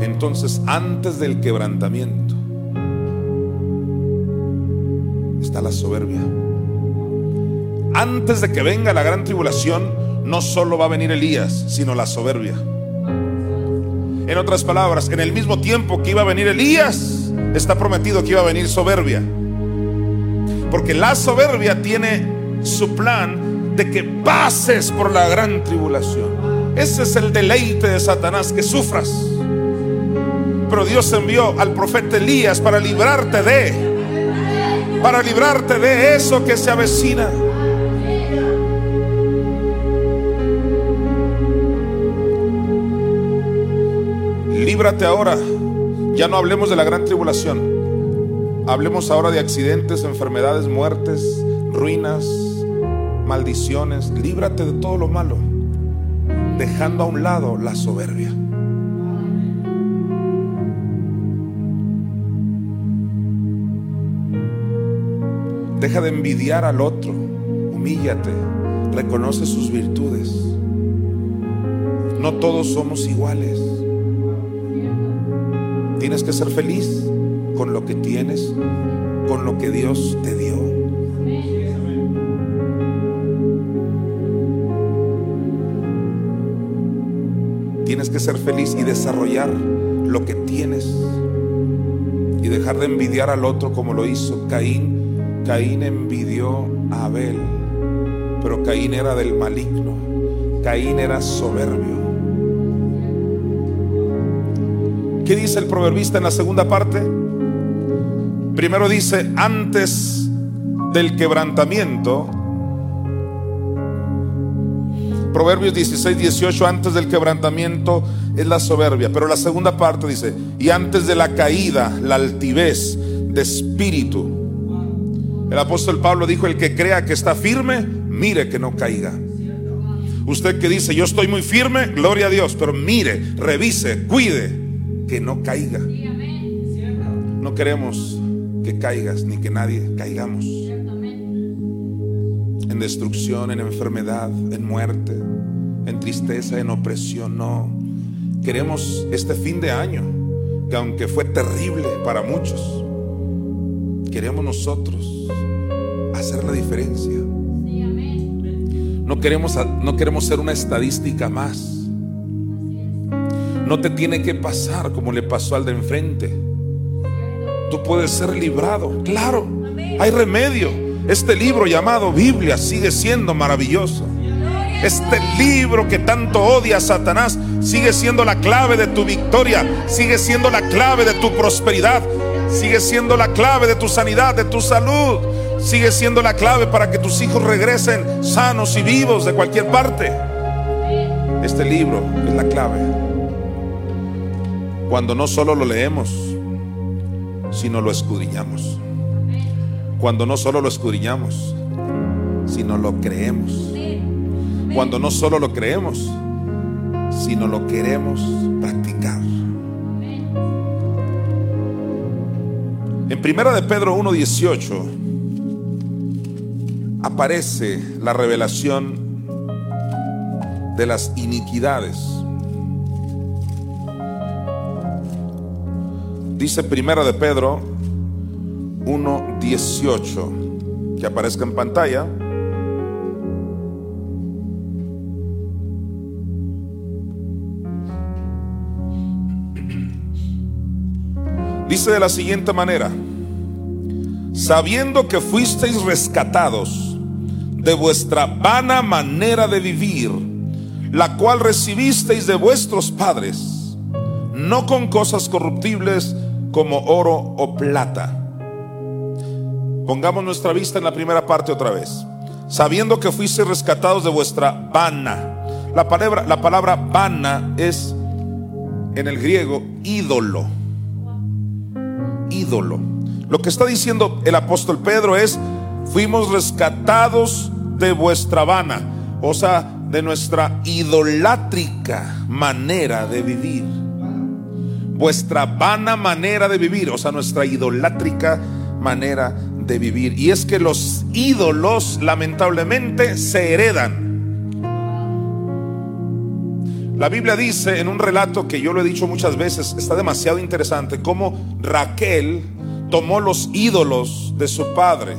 Entonces, antes del quebrantamiento, está la soberbia. Antes de que venga la gran tribulación, no solo va a venir Elías, sino la soberbia. En otras palabras, en el mismo tiempo que iba a venir Elías, está prometido que iba a venir soberbia. Porque la soberbia tiene su plan de que pases por la gran tribulación. Ese es el deleite de Satanás, que sufras. Pero Dios envió al profeta Elías para librarte de, para librarte de eso que se avecina. Líbrate ahora. Ya no hablemos de la gran tribulación. Hablemos ahora de accidentes, enfermedades, muertes, ruinas, maldiciones. Líbrate de todo lo malo, dejando a un lado la soberbia. Deja de envidiar al otro, humíllate, reconoce sus virtudes. No todos somos iguales. Tienes que ser feliz con lo que tienes, con lo que Dios te dio. Tienes que ser feliz y desarrollar lo que tienes y dejar de envidiar al otro como lo hizo Caín. Caín envidió a Abel, pero Caín era del maligno. Caín era soberbio. ¿Qué dice el proverbista en la segunda parte? Primero dice, antes del quebrantamiento, Proverbios 16, 18, antes del quebrantamiento es la soberbia, pero la segunda parte dice, y antes de la caída, la altivez de espíritu. El apóstol Pablo dijo, el que crea que está firme, mire que no caiga. Usted que dice, yo estoy muy firme, gloria a Dios, pero mire, revise, cuide que no caiga. No queremos que caigas ni que nadie caigamos en destrucción, en enfermedad, en muerte, en tristeza, en opresión. No. Queremos este fin de año que aunque fue terrible para muchos, queremos nosotros hacer la diferencia. No queremos, no queremos ser una estadística más. No te tiene que pasar como le pasó al de enfrente. Tú puedes ser librado. Claro, hay remedio. Este libro llamado Biblia sigue siendo maravilloso. Este libro que tanto odia a Satanás sigue siendo la clave de tu victoria, sigue siendo la clave de tu prosperidad, sigue siendo la clave de tu sanidad, de tu salud, sigue siendo la clave para que tus hijos regresen sanos y vivos de cualquier parte. Este libro es la clave cuando no solo lo leemos, sino lo escudriñamos. Cuando no solo lo escudriñamos, sino lo creemos. Cuando no solo lo creemos, sino lo queremos practicar. En Primera de Pedro 1:18 aparece la revelación de las iniquidades Dice Primera de Pedro 1.18, que aparezca en pantalla. Dice de la siguiente manera, sabiendo que fuisteis rescatados de vuestra vana manera de vivir, la cual recibisteis de vuestros padres, no con cosas corruptibles, como oro o plata. Pongamos nuestra vista en la primera parte otra vez. Sabiendo que fuiste rescatados de vuestra vana. La palabra, la palabra vana es en el griego ídolo. Ídolo. Lo que está diciendo el apóstol Pedro es, fuimos rescatados de vuestra vana, o sea, de nuestra idolátrica manera de vivir vuestra vana manera de vivir, o sea, nuestra idolátrica manera de vivir. Y es que los ídolos lamentablemente se heredan. La Biblia dice en un relato que yo lo he dicho muchas veces, está demasiado interesante, cómo Raquel tomó los ídolos de su padre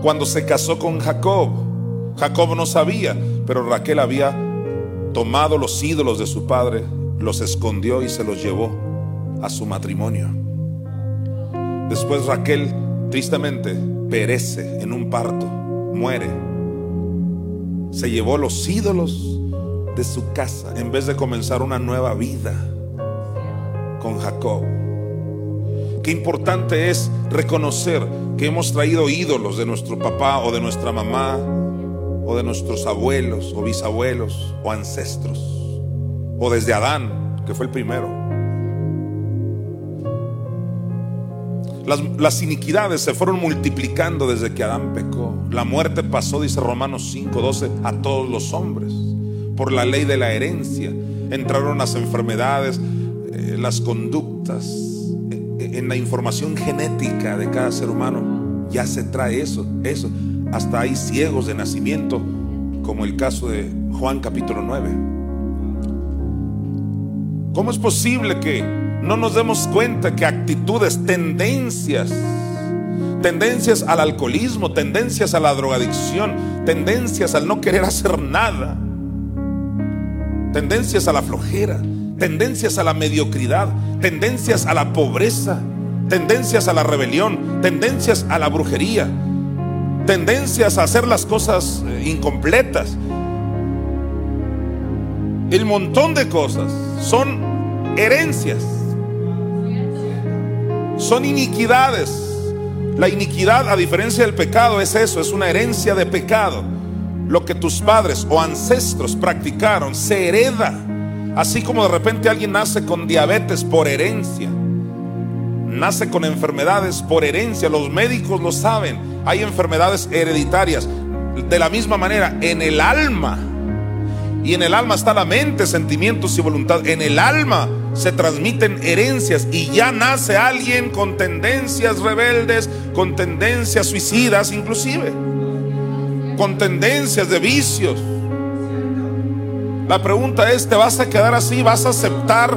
cuando se casó con Jacob. Jacob no sabía, pero Raquel había tomado los ídolos de su padre, los escondió y se los llevó a su matrimonio. Después Raquel tristemente perece en un parto, muere. Se llevó los ídolos de su casa en vez de comenzar una nueva vida con Jacob. Qué importante es reconocer que hemos traído ídolos de nuestro papá o de nuestra mamá o de nuestros abuelos o bisabuelos o ancestros o desde Adán, que fue el primero. Las, iniquidades se fueron multiplicando desde que Adán pecó. La muerte pasó, dice Romanos 5:12, a todos los hombres por la ley de la herencia. Entraron las enfermedades, eh, las conductas, eh, en la información genética de cada ser humano. Ya se trae eso, eso. Hasta hay ciegos de nacimiento, como el caso de Juan capítulo 9. ¿Cómo es posible que no nos demos cuenta que actitudes, tendencias, tendencias al alcoholismo, tendencias a la drogadicción, tendencias al no querer hacer nada, tendencias a la flojera, tendencias a la mediocridad, tendencias a la pobreza, tendencias a la rebelión, tendencias a la brujería, tendencias a hacer las cosas eh, incompletas. El montón de cosas son herencias son iniquidades. La iniquidad, a diferencia del pecado, es eso, es una herencia de pecado. Lo que tus padres o ancestros practicaron se hereda. Así como de repente alguien nace con diabetes por herencia, nace con enfermedades por herencia, los médicos lo saben, hay enfermedades hereditarias. De la misma manera, en el alma, y en el alma está la mente, sentimientos y voluntad, en el alma se transmiten herencias y ya nace alguien con tendencias rebeldes, con tendencias suicidas inclusive, con tendencias de vicios. La pregunta es, ¿te vas a quedar así? ¿Vas a aceptar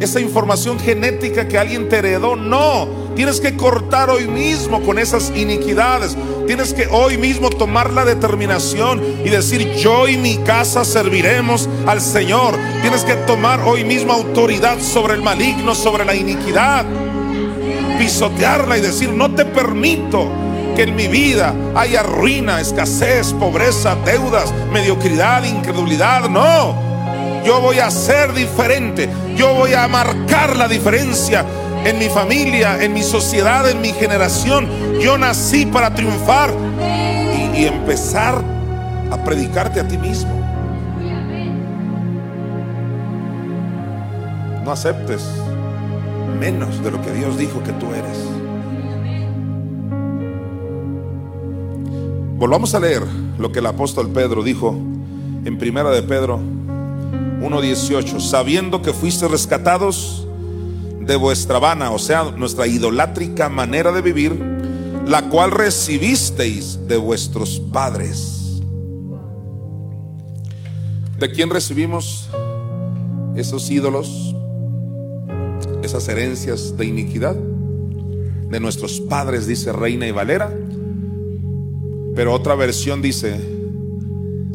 esa información genética que alguien te heredó. No, tienes que cortar hoy mismo con esas iniquidades. Tienes que hoy mismo tomar la determinación y decir, yo y mi casa serviremos al Señor. Tienes que tomar hoy mismo autoridad sobre el maligno, sobre la iniquidad. Pisotearla y decir, no te permito que en mi vida haya ruina, escasez, pobreza, deudas, mediocridad, incredulidad. No. Yo voy a ser diferente. Yo voy a marcar la diferencia en mi familia, en mi sociedad, en mi generación. Yo nací para triunfar y, empezar a predicarte a ti mismo. No aceptes menos de lo que Dios dijo que tú eres. Volvamos a leer lo que el apóstol Pedro dijo en Primera de Pedro 1.18, sabiendo que fuiste rescatados de vuestra vana, o sea, nuestra idolátrica manera de vivir, la cual recibisteis de vuestros padres. ¿De quién recibimos esos ídolos, esas herencias de iniquidad? De nuestros padres, dice Reina y Valera. Pero otra versión dice,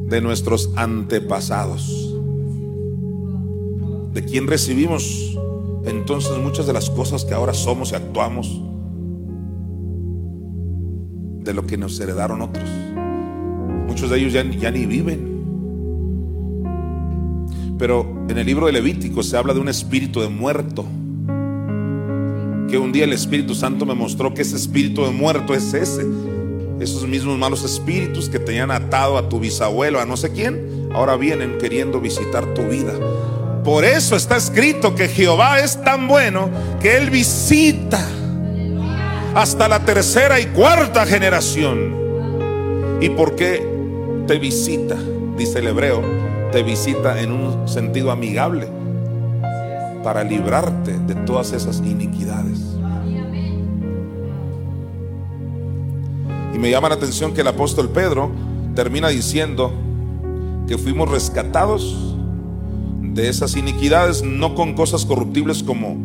de nuestros antepasados de quién recibimos entonces muchas de las cosas que ahora somos y actuamos, de lo que nos heredaron otros. Muchos de ellos ya, ya ni viven. Pero en el libro de Levítico se habla de un espíritu de muerto. Un día el Espíritu Santo me mostró que ese espíritu de muerto es ese. Esos mismos malos espíritus que tenían atado a tu bisabuelo, a no sé quién, ahora vienen queriendo visitar tu vida. Por eso está escrito que Jehová es tan bueno que Él visita hasta la tercera y cuarta generación. ¿Y por qué te visita? Dice el hebreo, te visita en un sentido amigable para librarte de todas esas iniquidades. Y me llama la atención que el apóstol Pedro termina diciendo que fuimos rescatados de esas iniquidades, no con cosas corruptibles como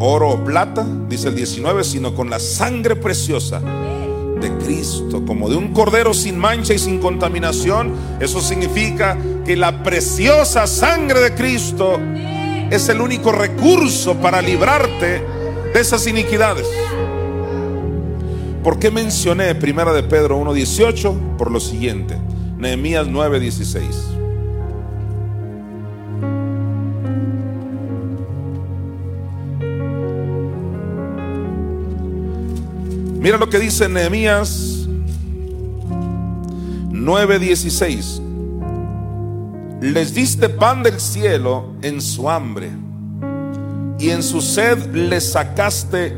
oro o plata, dice el 19, sino con la sangre preciosa de Cristo, como de un cordero sin mancha y sin contaminación. Eso significa que la preciosa sangre de Cristo es el único recurso para librarte de esas iniquidades. ¿Por qué mencioné Primera de Pedro 1.18? Por lo siguiente, Nehemías 9.16. Mira lo que dice Nehemías 9:16. Les diste pan del cielo en su hambre, y en su sed les sacaste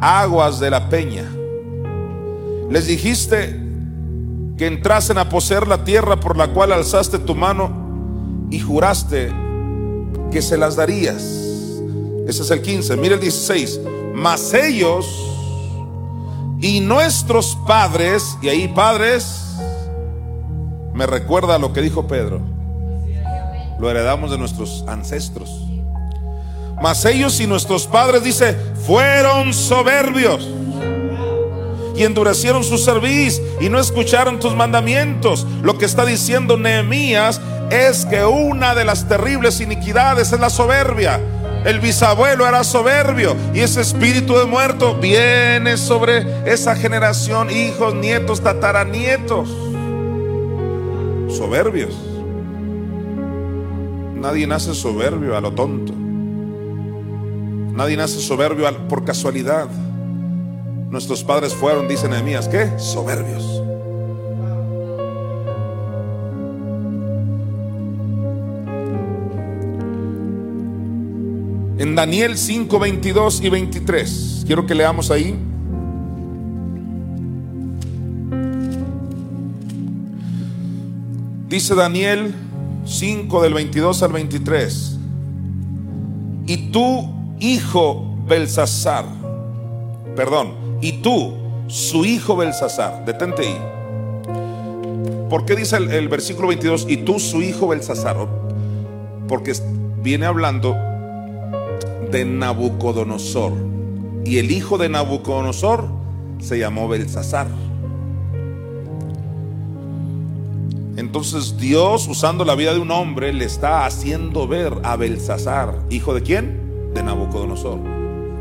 aguas de la peña. Les dijiste que entrasen a poseer la tierra por la cual alzaste tu mano y juraste que se las darías. Ese es el 15. Mira el 16. Mas ellos y nuestros padres, y ahí padres, me recuerda lo que dijo Pedro. Lo heredamos de nuestros ancestros. Mas ellos y nuestros padres, dice, fueron soberbios y endurecieron su cerviz y no escucharon tus mandamientos. Lo que está diciendo Nehemías es que una de las terribles iniquidades es la soberbia. El bisabuelo era soberbio y ese espíritu de muerto viene sobre esa generación, hijos, nietos, tataranietos. Soberbios. Nadie nace soberbio a lo tonto. Nadie nace soberbio por casualidad. Nuestros padres fueron, dice Nehemías, ¿qué? Soberbios. En Daniel 5, 22 y 23. Quiero que leamos ahí. Dice Daniel 5 del 22 al 23. Y tú, hijo Belsasar, perdón, y tú, su hijo Belsasar, detente ahí. ¿Por qué dice el, versículo 22? Y tú, su hijo Belsasar, porque viene hablando de Nabucodonosor. Y el hijo de Nabucodonosor se llamó Belsasar. Entonces Dios, usando la vida de un hombre, le está haciendo ver a Belsasar, hijo de quién? De Nabucodonosor.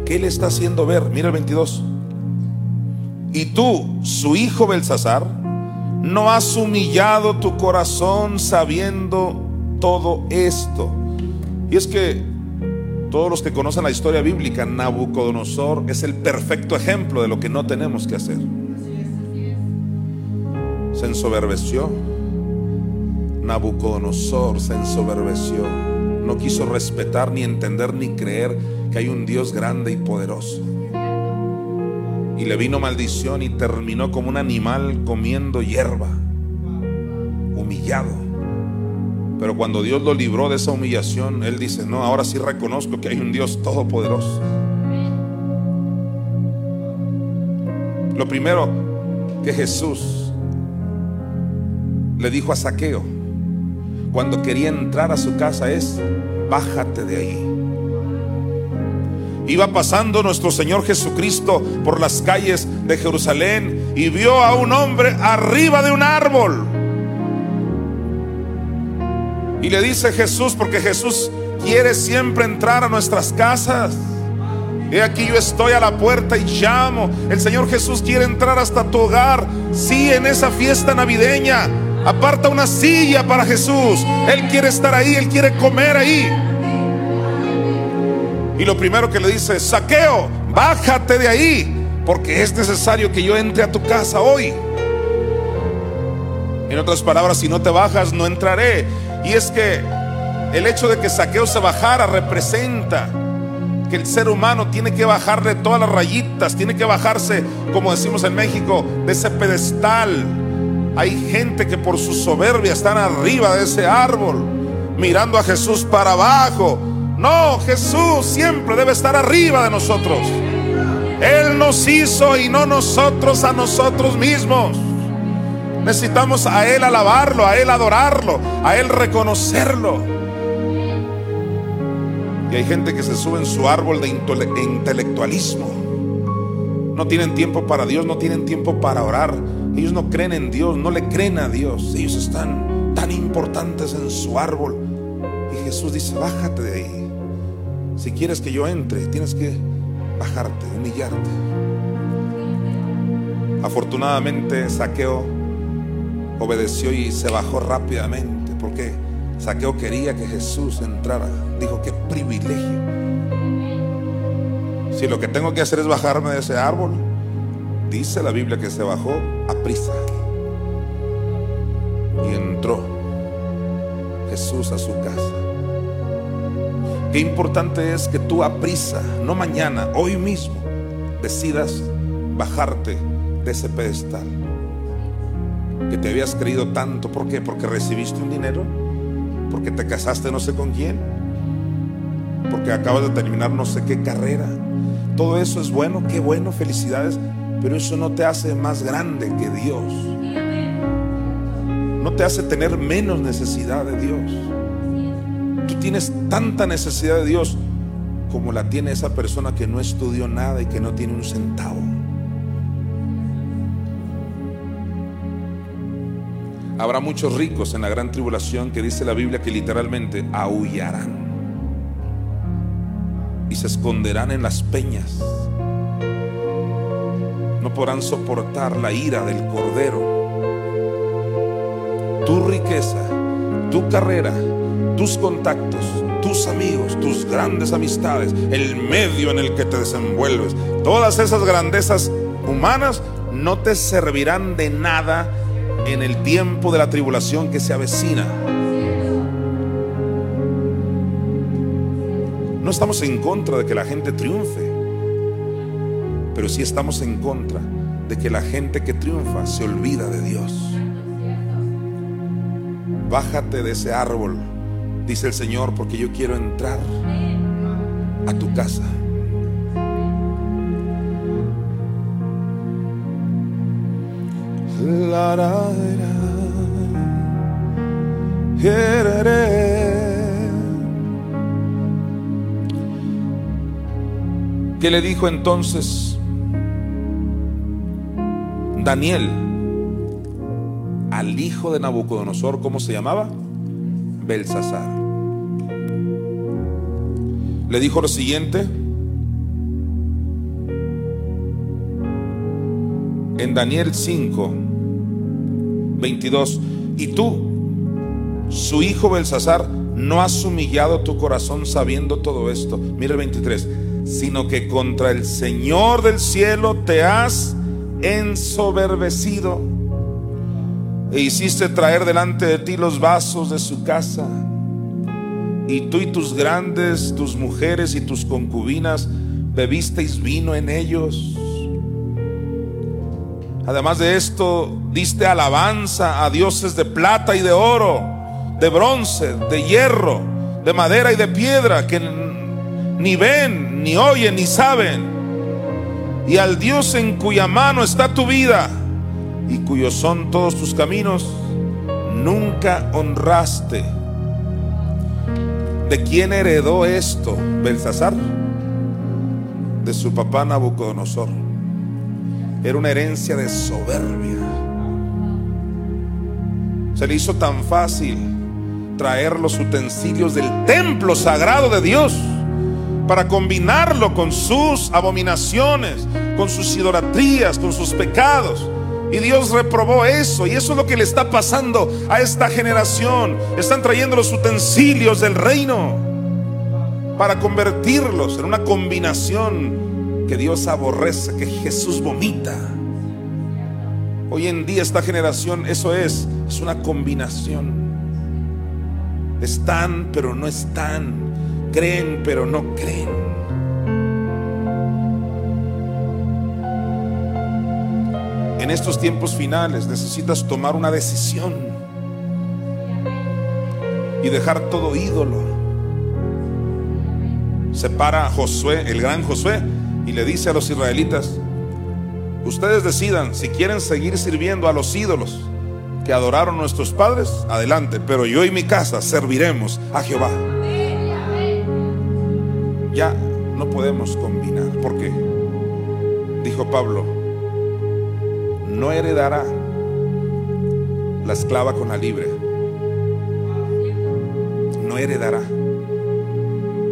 ¿Qué le está haciendo ver? Mira el 22. Y tú, su hijo Belsasar, no has humillado tu corazón sabiendo todo esto. Y es que todos los que conocen la historia bíblica, Nabucodonosor es el perfecto ejemplo de lo que no tenemos que hacer. Se ensoberbeció. Nabucodonosor se ensoberbeció. No quiso respetar, ni entender, ni creer que hay un Dios grande y poderoso. Y le vino maldición y terminó como un animal comiendo hierba, humillado. Pero cuando Dios lo libró de esa humillación, Él dice, no, ahora sí reconozco que hay un Dios todopoderoso. Lo primero que Jesús le dijo a Saqueo cuando quería entrar a su casa es, bájate de ahí. Iba pasando nuestro Señor Jesucristo por las calles de Jerusalén y vio a un hombre arriba de un árbol. Y le dice Jesús, porque Jesús quiere siempre entrar a nuestras casas. He aquí yo estoy a la puerta y llamo. El Señor Jesús quiere entrar hasta tu hogar. Sí, en esa fiesta navideña. Aparta una silla para Jesús. Él quiere estar ahí, Él quiere comer ahí. Y lo primero que le dice, saqueo, bájate de ahí, porque es necesario que yo entre a tu casa hoy. En otras palabras, si no te bajas, no entraré. Y es que el hecho de que Saqueo se bajara representa que el ser humano tiene que bajar de todas las rayitas, tiene que bajarse, como decimos en México, de ese pedestal. Hay gente que por su soberbia están arriba de ese árbol, mirando a Jesús para abajo. No, Jesús siempre debe estar arriba de nosotros. Él nos hizo y no nosotros a nosotros mismos. Necesitamos a Él alabarlo, a Él adorarlo, a Él reconocerlo. Y hay gente que se sube en su árbol de intelectualismo. No tienen tiempo para Dios, no tienen tiempo para orar. Ellos no creen en Dios, no le creen a Dios. Ellos están tan importantes en su árbol. Y Jesús dice, bájate de ahí. Si quieres que yo entre, tienes que bajarte, humillarte. Afortunadamente, Saqueo obedeció y se bajó rápidamente porque Saqueo quería que Jesús entrara. Dijo, qué privilegio. Si lo que tengo que hacer es bajarme de ese árbol, dice la Biblia que se bajó prisa. Y entró Jesús a su casa. Qué importante es que tú a prisa, no mañana, hoy mismo, decidas bajarte de ese pedestal que te habías creído tanto. ¿Por qué? Porque recibiste un dinero, porque te casaste no sé con quién, porque acabas de terminar no sé qué carrera. Todo eso es bueno, qué bueno, felicidades, pero eso no te hace más grande que Dios. No te hace tener menos necesidad de Dios. Tú tienes tanta necesidad de Dios como la tiene esa persona que no estudió nada y que no tiene un centavo. Habrá muchos ricos en la gran tribulación que dice la Biblia que literalmente aullarán y se esconderán en las peñas. Podrán soportar la ira del cordero. Tu riqueza, tu carrera, tus contactos, tus amigos, tus grandes amistades, el medio en el que te desenvuelves, todas esas grandezas humanas no te servirán de nada en el tiempo de la tribulación que se avecina. No estamos en contra de que la gente triunfe, pero sí estamos en contra de que la gente que triunfa se olvida de Dios. Bájate de ese árbol, dice el Señor, porque yo quiero entrar a tu casa. ¿Qué le dijo entonces Daniel al hijo de Nabucodonosor? ¿Cómo se llamaba? Belsasar. Le dijo lo siguiente. En Daniel 5, 22. Y tú, su hijo Belsasar, no has humillado tu corazón sabiendo todo esto. Mira el 23. Sino que contra el Señor del cielo te has ensoberbecido e hiciste traer delante de ti los vasos de su casa. Y tú y tus grandes, tus mujeres y tus concubinas bebisteis vino en ellos. Además de esto, diste alabanza a dioses de plata y de oro, de bronce, de hierro, de madera y de piedra, que ni ven, ni oyen, ni saben. Y al Dios en cuya mano está tu vida y cuyos son todos tus caminos, nunca honraste. ¿De quién heredó esto Belsasar? De su papá Nabucodonosor. Era una herencia de soberbia. Se le hizo tan fácil traer los utensilios del templo sagrado de Dios para combinarlo con sus abominaciones, con sus idolatrías, con sus pecados. Y Dios reprobó eso. Y eso es lo que le está pasando a esta generación. Están trayendo los utensilios del reino para convertirlos en una combinación que Dios aborrece, que Jesús vomita. Hoy en día esta generación, eso es, es una combinación. Están, pero no están. Creen, pero no creen. en estos tiempos finales necesitas tomar una decisión y dejar todo ídolo. Se para Josué, el gran Josué, y le dice a los israelitas, ustedes decidan si quieren seguir sirviendo a los ídolos que adoraron nuestros padres, adelante, pero yo y mi casa serviremos a Jehová. Ya no podemos combinar, ¿por qué? Dijo Pablo, no heredará la esclava con la libre. No heredará.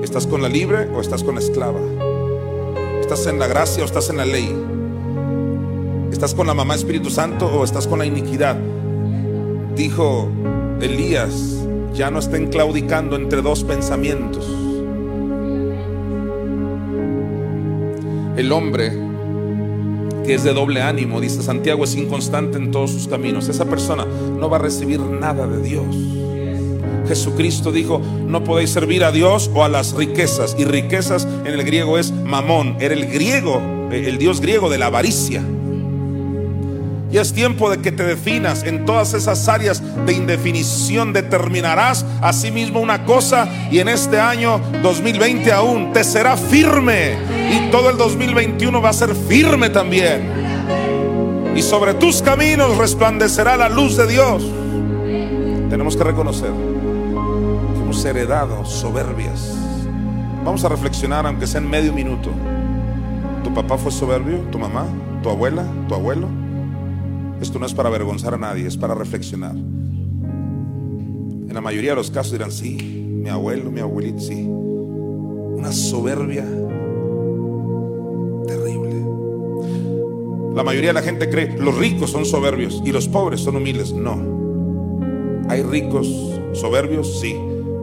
¿Estás con la libre o estás con la esclava? ¿Estás en la gracia o estás en la ley? ¿Estás con la mamá Espíritu Santo o estás con la iniquidad? Dijo Elías, ya no estén claudicando entre dos pensamientos. El hombre que es de doble ánimo, dice Santiago, es inconstante en todos sus caminos. Esa persona no va a recibir nada de Dios. Jesucristo dijo, no podéis servir a Dios o a las riquezas. Y riquezas en el griego es mamón. Era el griego, el dios griego de la avaricia. Y es tiempo de que te definas en todas esas áreas de indefinición. Determinarás a sí una cosa y en este año 2020 aún te será firme. Y todo el 2021 va a ser firme también. Y sobre tus caminos resplandecerá la luz de Dios. Tenemos que reconocer que hemos heredado soberbias. Vamos a reflexionar, aunque sea en medio minuto. ¿Tu papá fue soberbio? ¿Tu mamá? ¿Tu abuela? ¿Tu abuelo? Esto no es para avergonzar a nadie, es para reflexionar. En la mayoría de los casos dirán, sí, mi abuelo, mi abuelito, sí. Una soberbia terrible. La mayoría de la gente cree, los ricos son soberbios y los pobres son humildes. No. Hay ricos soberbios, sí,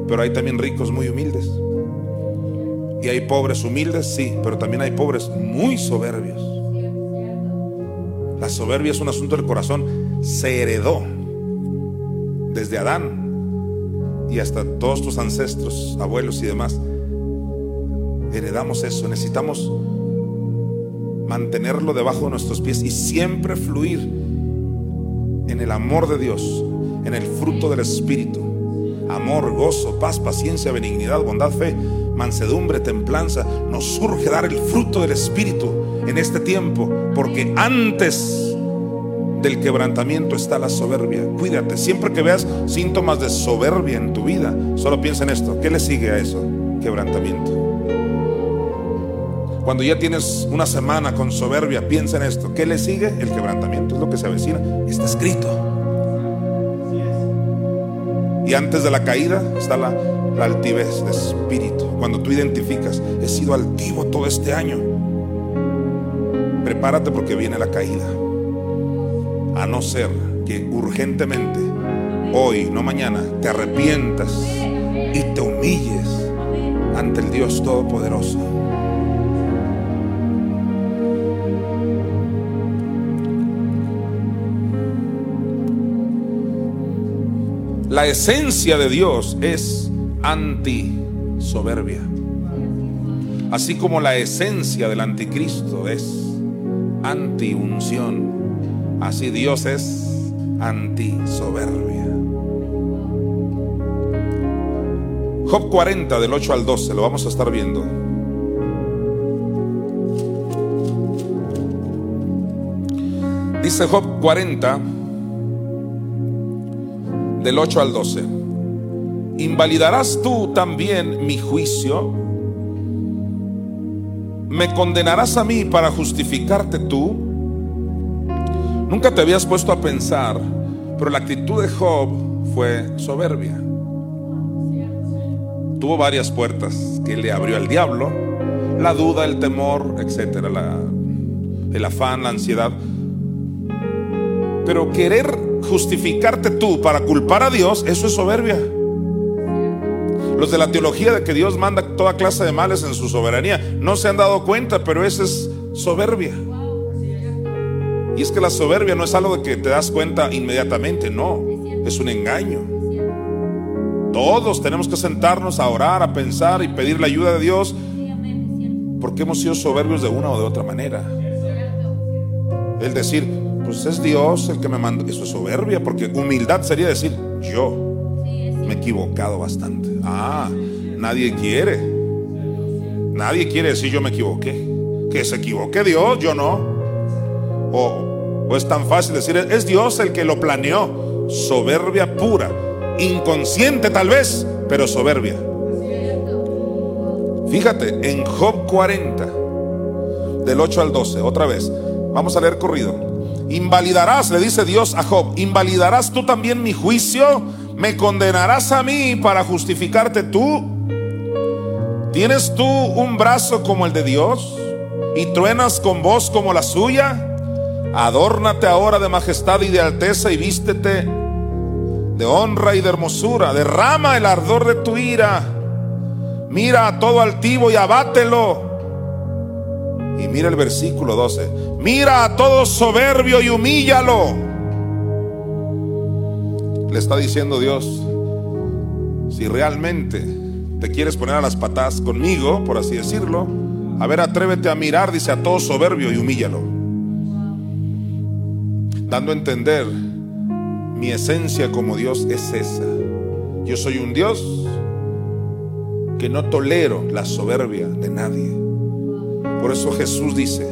pero hay también ricos muy humildes. Y hay pobres humildes, sí, pero también hay pobres muy soberbios. La soberbia es un asunto del corazón. Se heredó desde Adán y hasta todos tus ancestros, abuelos y demás. Heredamos eso. Necesitamos mantenerlo debajo de nuestros pies y siempre fluir en el amor de Dios, en el fruto del Espíritu. Amor, gozo, paz, paciencia, benignidad, bondad, fe, mansedumbre, templanza. Nos surge dar el fruto del Espíritu en este tiempo, porque antes del quebrantamiento está la soberbia. Cuídate, siempre que veas síntomas de soberbia en tu vida, solo piensa en esto. ¿Qué le sigue a eso? Quebrantamiento. Cuando ya tienes una semana con soberbia, piensa en esto. ¿Qué le sigue? El quebrantamiento es lo que se avecina. Está escrito. Y antes de la caída está la, la altivez de espíritu. Cuando tú identificas, he sido altivo todo este año. Prepárate porque viene la caída. A no ser que urgentemente, hoy, no mañana, te arrepientas y te humilles ante el Dios Todopoderoso. La esencia de Dios es anti-soberbia. Así como la esencia del anticristo es anti-unción. Así Dios es anti-soberbia. Job 40 del 8 al 12, lo vamos a estar viendo. Dice Job 40 del 8 al 12. ¿Invalidarás tú también mi juicio? ¿Me condenarás a mí para justificarte tú? Nunca te habías puesto a pensar, pero la actitud de Job fue soberbia. Tuvo varias puertas que le abrió al diablo, la duda, el temor, etcétera, el afán, la ansiedad. Pero querer justificarte tú para culpar a Dios, eso es soberbia. Los de la teología de que Dios manda toda clase de males en su soberanía no se han dado cuenta, pero eso es soberbia. Y es que la soberbia no es algo de que te das cuenta inmediatamente, no, es un engaño. Todos tenemos que sentarnos a orar, a pensar y pedir la ayuda de Dios porque hemos sido soberbios de una o de otra manera. El decir, pues es Dios el que me manda. Eso es soberbia, porque humildad sería decir, yo me he equivocado bastante. Ah, nadie quiere. Nadie quiere decir yo me equivoqué. Que se equivoque Dios, yo no. O, o es tan fácil decir, es Dios el que lo planeó. Soberbia pura. Inconsciente tal vez, pero soberbia. Fíjate, en Job 40, del 8 al 12, otra vez. Vamos a leer corrido. Invalidarás, le dice Dios a Job, invalidarás tú también mi juicio, me condenarás a mí para justificarte tú. ¿Tienes tú un brazo como el de Dios y truenas con voz como la suya? Adórnate ahora de majestad y de alteza y vístete de honra y de hermosura. Derrama el ardor de tu ira. Mira a todo altivo y abátelo y mira el versículo 12. Mira a todo soberbio y humíllalo. Le está diciendo Dios, si realmente te quieres poner a las patas conmigo, por así decirlo, a ver, atrévete a mirar, dice, a todo soberbio y humíllalo. Dando a entender, mi esencia como Dios es esa. Yo soy un Dios que no tolero la soberbia de nadie. Por eso Jesús dice,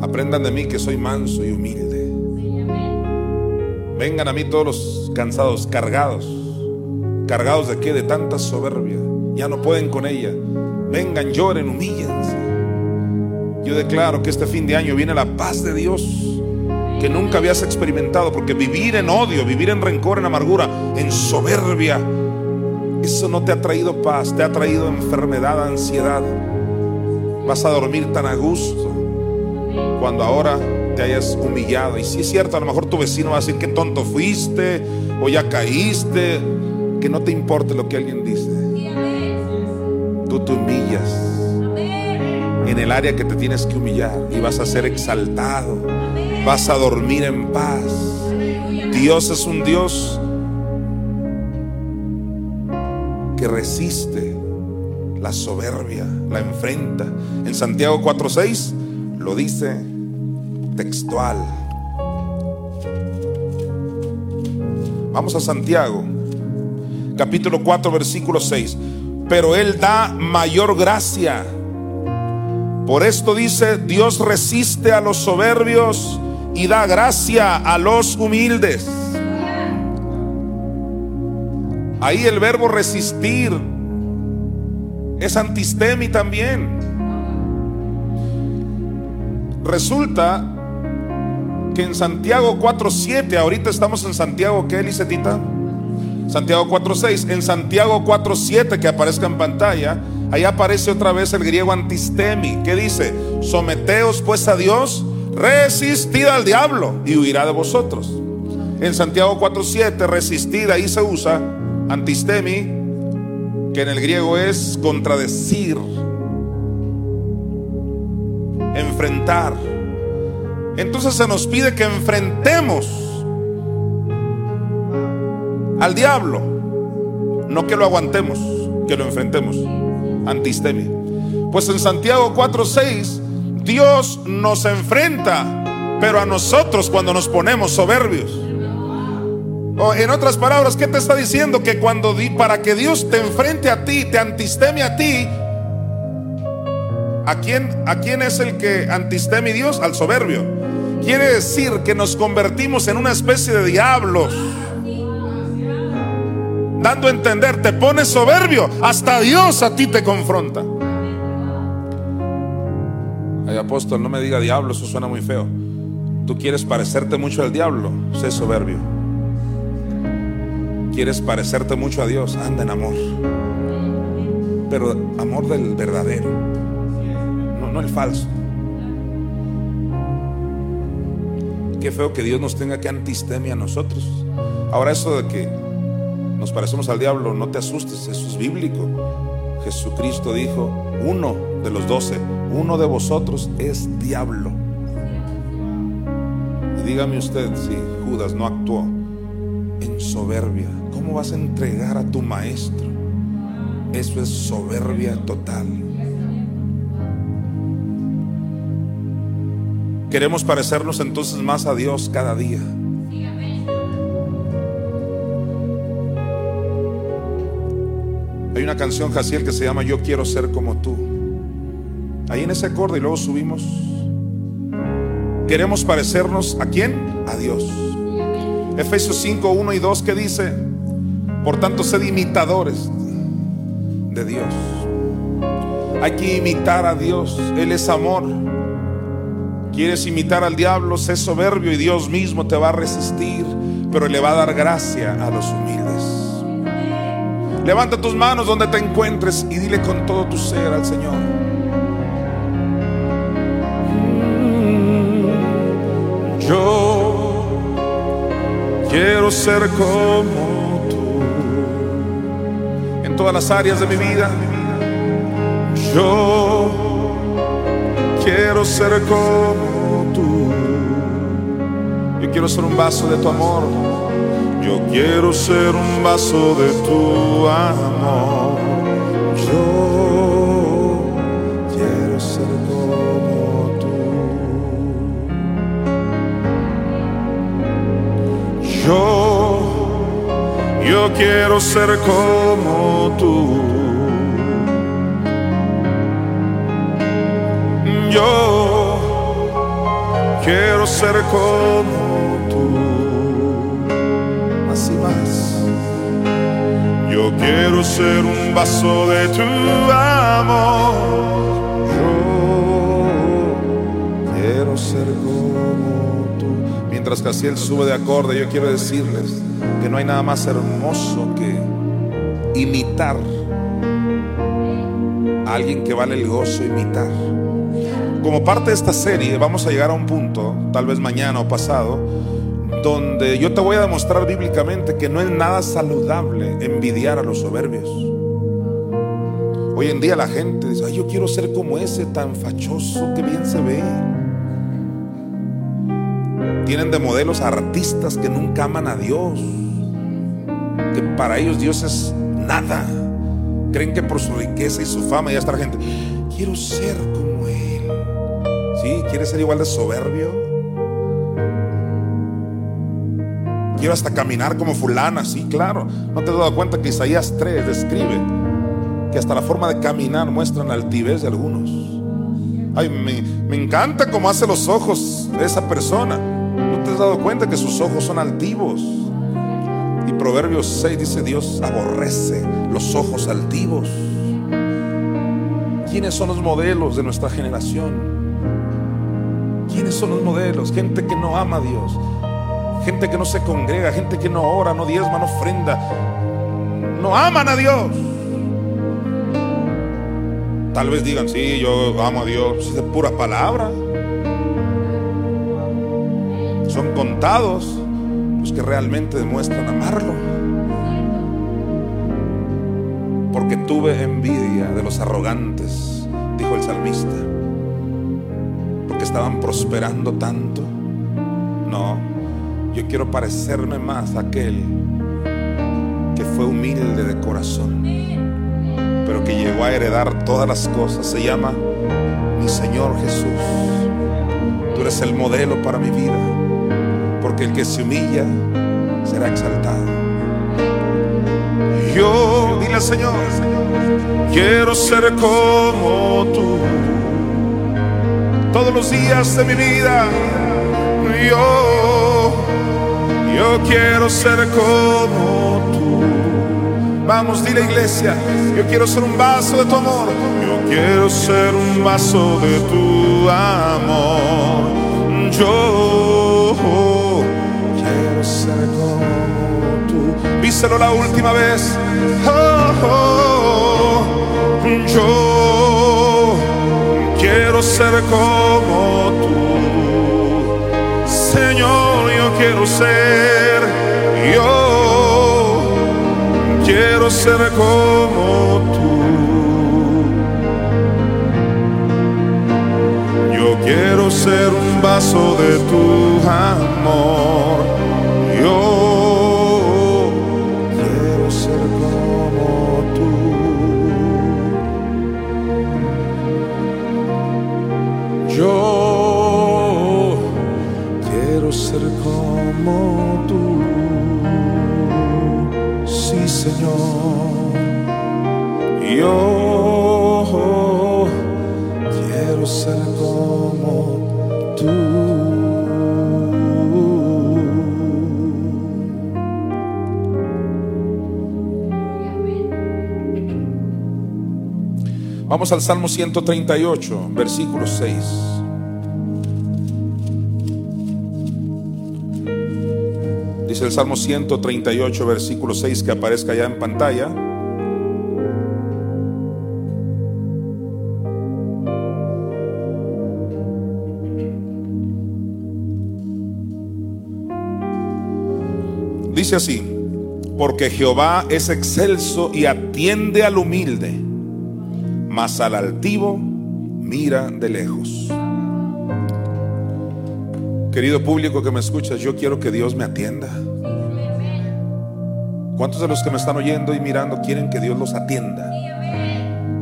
aprendan de mí que soy manso y humilde. Vengan a mí todos los cansados, cargados. ¿Cargados de qué? De tanta soberbia. Ya no pueden con ella. Vengan, lloren, humíllense. Yo declaro que este fin de año viene la paz de Dios que nunca habías experimentado, porque vivir en odio, vivir en rencor, en amargura, en soberbia, eso no te ha traído paz, te ha traído enfermedad, ansiedad. Vas a dormir tan a gusto cuando ahora te hayas humillado. Y si es cierto, a lo mejor tu vecino va a decir que tonto fuiste o ya caíste. Que no te importe lo que alguien dice. Tú te humillas en el área que te tienes que humillar y vas a ser exaltado. Vas a dormir en paz. Dios es un Dios que resiste la soberbia, la enfrenta. En Santiago 4:6 lo dice textual. Vamos a Santiago, capítulo 4, versículo 6. Pero Él da mayor gracia. Por esto dice, Dios resiste a los soberbios y da gracia a los humildes. Ahí el verbo resistir es antistemi también. resulta que en Santiago 4.7, ahorita estamos en Santiago, ¿qué, Licetita? Santiago 4.6, en Santiago 4.7 que aparezca en pantalla, ahí aparece otra vez el griego antistemi, que dice, someteos pues a Dios, resistid al diablo y huirá de vosotros. En Santiago 4.7, resistid, ahí se usa antistemi, que en el griego es contradecir, enfrentar. Entonces se nos pide que enfrentemos al diablo, no que lo aguantemos, que lo enfrentemos. Antistemia. Pues en Santiago 4:6 Dios nos enfrenta, pero a nosotros cuando nos ponemos soberbios. O en otras palabras, ¿qué te está diciendo? Que cuando para que Dios te enfrente a ti, te antisteme a ti, ¿a quién, ¿a quién es el que antisteme Dios? Al soberbio. Quiere decir que nos convertimos en una especie de diablos. Dando a entender, te pones soberbio, hasta Dios a ti te confronta. Ay, apóstol, no me diga diablo, eso suena muy feo. Tú quieres parecerte mucho al diablo, sé soberbio. Quieres parecerte mucho a Dios, anda en amor. Pero amor del verdadero, no, no el falso. Qué feo que Dios nos tenga que antistemia a nosotros. Ahora eso de que nos parecemos al diablo, no te asustes, eso es bíblico. Jesucristo dijo, uno de los doce, uno de vosotros es diablo. Y dígame usted si Judas no actuó en soberbia, ¿cómo vas a entregar a tu maestro? Eso es soberbia total. Queremos parecernos entonces más a Dios cada día. Hay una canción, Jaciel, que se llama Yo quiero ser como tú. Ahí en ese acorde y luego subimos. Queremos parecernos a quién? A Dios. Efesios 5, 1 y 2 que dice, por tanto, sed imitadores de Dios. Hay que imitar a Dios. Él es amor. Quieres imitar al diablo, sé soberbio y Dios mismo te va a resistir, pero le va a dar gracia a los humildes. Levanta tus manos donde te encuentres y dile con todo tu ser al Señor. Yo quiero ser como tú en todas las áreas de mi vida. Yo quiero ser como tú. Yo quiero ser un vaso de tu amor. Yo quiero ser un vaso de tu amor. Yo quiero ser como tú. Yo, yo quiero ser como tú. Yo quiero ser como tú. Así más. Yo quiero ser un vaso de tu amor. Yo quiero ser como tú. Mientras él sube de acorde, yo quiero decirles que no hay nada más hermoso que imitar a alguien que vale el gozo imitar como parte de esta serie vamos a llegar a un punto, tal vez mañana o pasado, donde yo te voy a demostrar bíblicamente que no es nada saludable envidiar a los soberbios. Hoy en día la gente dice, Ay, yo quiero ser como ese tan fachoso que bien se ve. Tienen de modelos artistas que nunca aman a Dios, que para ellos Dios es nada. Creen que por su riqueza y su fama ya está la gente, quiero ser como ¿Quieres ser igual de soberbio? Quiero hasta caminar como fulana, sí, claro. ¿No te has dado cuenta que Isaías 3 describe que hasta la forma de caminar muestra la altivez de algunos? Ay, me, me encanta cómo hace los ojos de esa persona. ¿No te has dado cuenta que sus ojos son altivos? Y Proverbios 6 dice, Dios aborrece los ojos altivos. ¿Quiénes son los modelos de nuestra generación? ¿Quiénes son los modelos? Gente que no ama a Dios, gente que no se congrega, gente que no ora, no diezma, no ofrenda, no aman a Dios. Tal vez digan, sí, yo amo a Dios, es de pura palabra. Son contados los que realmente demuestran amarlo. Porque tuve envidia de los arrogantes, dijo el salmista. Estaban prosperando tanto. No, yo quiero parecerme más a aquel que fue humilde de corazón, pero que llegó a heredar todas las cosas. Se llama mi Señor Jesús. Tú eres el modelo para mi vida, porque el que se humilla será exaltado. Yo, dile Señor, quiero ser como tú. Todos los días de mi vida, yo, yo quiero ser como tú. Vamos, dile iglesia, yo quiero ser un vaso de tu amor. Yo quiero ser un vaso de tu amor. Yo quiero ser como tú. Víselo la última vez. Oh, oh, yo quiero ser como tú. Señor, yo quiero ser. Yo quiero ser como tú. Yo quiero ser un vaso de tu amor. Yo Vamos al Salmo 138, versículo 6. Dice el Salmo 138, versículo 6, que aparezca ya en pantalla. Dice así, porque Jehová es excelso y atiende al humilde, mas al altivo mira de lejos. Querido público que me escuchas, yo quiero que Dios me atienda. ¿Cuántos de los que me están oyendo y mirando quieren que Dios los atienda?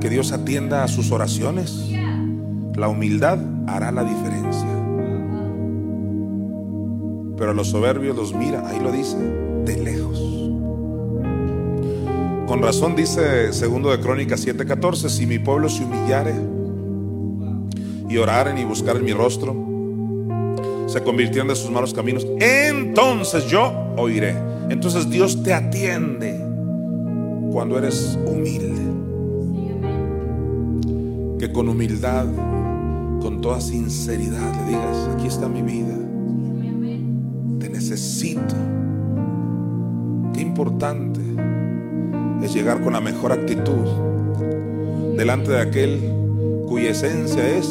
Que Dios atienda a sus oraciones. La humildad hará la diferencia. Pero a los soberbios los mira, ahí lo dice, de lejos. Con razón dice segundo de Crónicas 7:14, si mi pueblo se humillare y oraren y buscaren mi rostro, se convirtieron de sus malos caminos, entonces yo oiré. Entonces Dios te atiende cuando eres humilde. Que con humildad, con toda sinceridad le digas, aquí está mi vida, te necesito. Qué importante es llegar con la mejor actitud delante de aquel cuya esencia es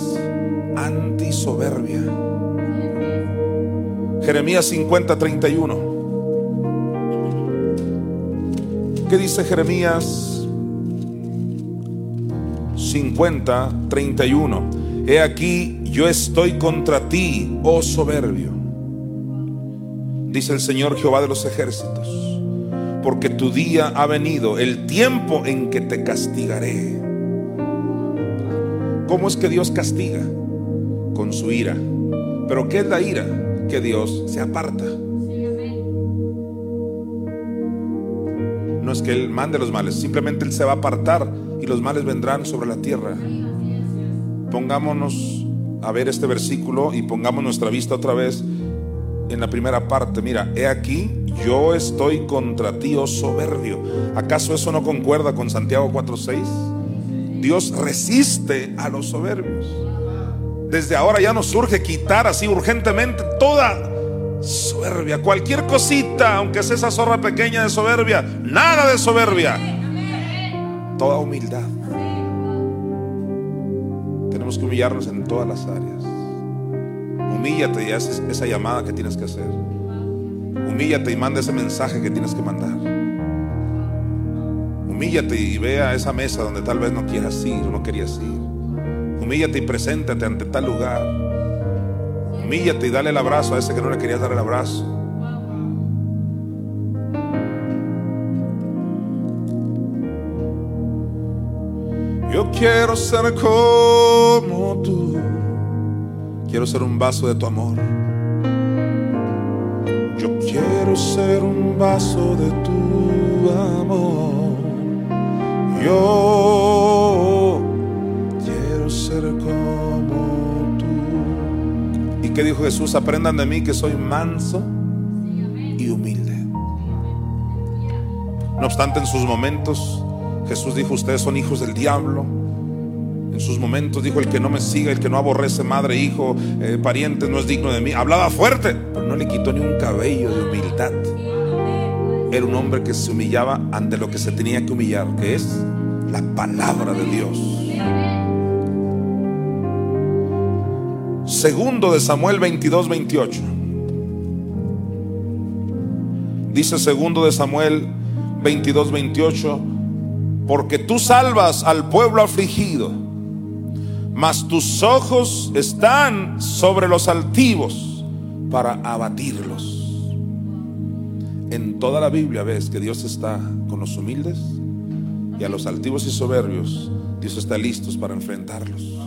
antisoberbia. Jeremías 50, 31. ¿Qué dice Jeremías 50, 31? He aquí, yo estoy contra ti, oh soberbio, dice el Señor Jehová de los ejércitos, porque tu día ha venido, el tiempo en que te castigaré. ¿Cómo es que Dios castiga? Con su ira. ¿Pero qué es la ira? Que Dios se aparta. No es que Él mande los males, simplemente Él se va a apartar y los males vendrán sobre la tierra. Pongámonos a ver este versículo y pongamos nuestra vista otra vez en la primera parte. Mira, he aquí, yo estoy contra ti, oh soberbio. ¿Acaso eso no concuerda con Santiago 4:6? Dios resiste a los soberbios. Desde ahora ya nos surge quitar así urgentemente toda soberbia, cualquier cosita, aunque sea esa zorra pequeña de soberbia, nada de soberbia, toda humildad. Tenemos que humillarnos en todas las áreas. Humíllate y haces esa llamada que tienes que hacer. Humíllate y manda ese mensaje que tienes que mandar. Humíllate y ve a esa mesa donde tal vez no quieras ir o no querías ir. Humíllate y preséntate ante tal lugar. Humíllate y dale el abrazo a ese que no le querías dar el abrazo. Yo quiero ser como tú. Quiero ser un vaso de tu amor. Quiero ser un vaso de tu amor. Yo quiero ser como tú. ¿Y qué dijo Jesús? Aprendan de mí que soy manso y humilde. No obstante, en sus momentos, Jesús dijo, ustedes son hijos del diablo. En sus momentos dijo, el que no me siga, el que no aborrece madre, hijo, eh, parientes, no es digno de mí. Hablaba fuerte, pero no le quitó ni un cabello de humildad. Era un hombre que se humillaba ante lo que se tenía que humillar, que es la palabra de Dios. Segundo de Samuel 22, 28. Dice segundo de Samuel 22, 28, porque tú salvas al pueblo afligido, mas tus ojos están sobre los altivos para abatirlos. En toda la Biblia ves que Dios está con los humildes y a los altivos y soberbios Dios está listos para enfrentarlos.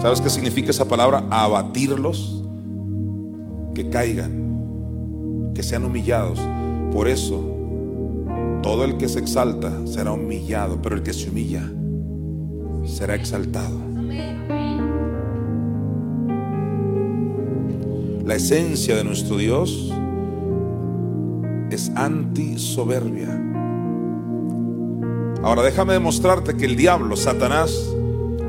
¿Sabes qué significa esa palabra? Abatirlos, que caigan, que sean humillados. Por eso, todo el que se exalta será humillado, pero el que se humilla será exaltado. La esencia de nuestro Dios es anti-soberbia. Ahora déjame demostrarte que el diablo, Satanás,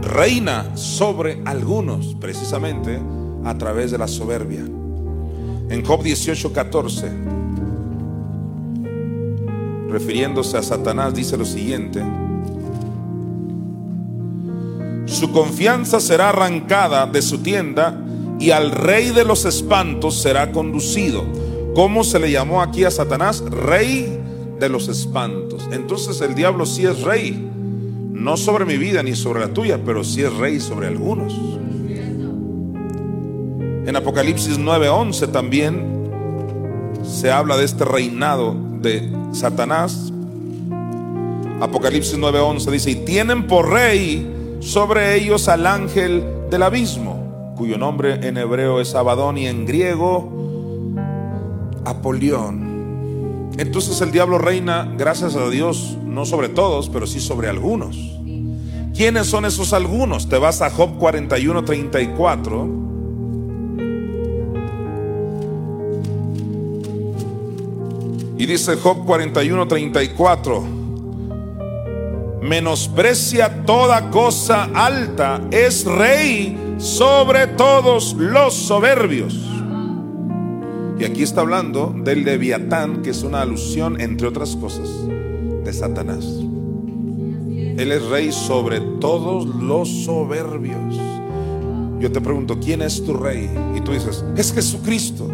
reina sobre algunos precisamente a través de la soberbia. En Job 18:14, refiriéndose a Satanás, dice lo siguiente. Su confianza será arrancada de su tienda y al rey de los espantos será conducido. ¿Cómo se le llamó aquí a Satanás? Rey de los espantos. Entonces el diablo sí es rey, no sobre mi vida ni sobre la tuya, pero sí es rey sobre algunos. En Apocalipsis 9:11 también se habla de este reinado de Satanás. Apocalipsis 9:11 dice, y tienen por rey sobre ellos al ángel del abismo, cuyo nombre en hebreo es Abadón y en griego Apolión. Entonces el diablo reina, gracias a Dios, no sobre todos, pero sí sobre algunos. ¿Quiénes son esos algunos? Te vas a Job 41, 34. Y dice Job 41, 34. Menosprecia toda cosa alta, es rey sobre todos los soberbios. Y aquí está hablando del leviatán, que es una alusión, entre otras cosas, de Satanás. Él es rey sobre todos los soberbios. Yo te pregunto, ¿quién es tu rey? Y tú dices, es Jesucristo.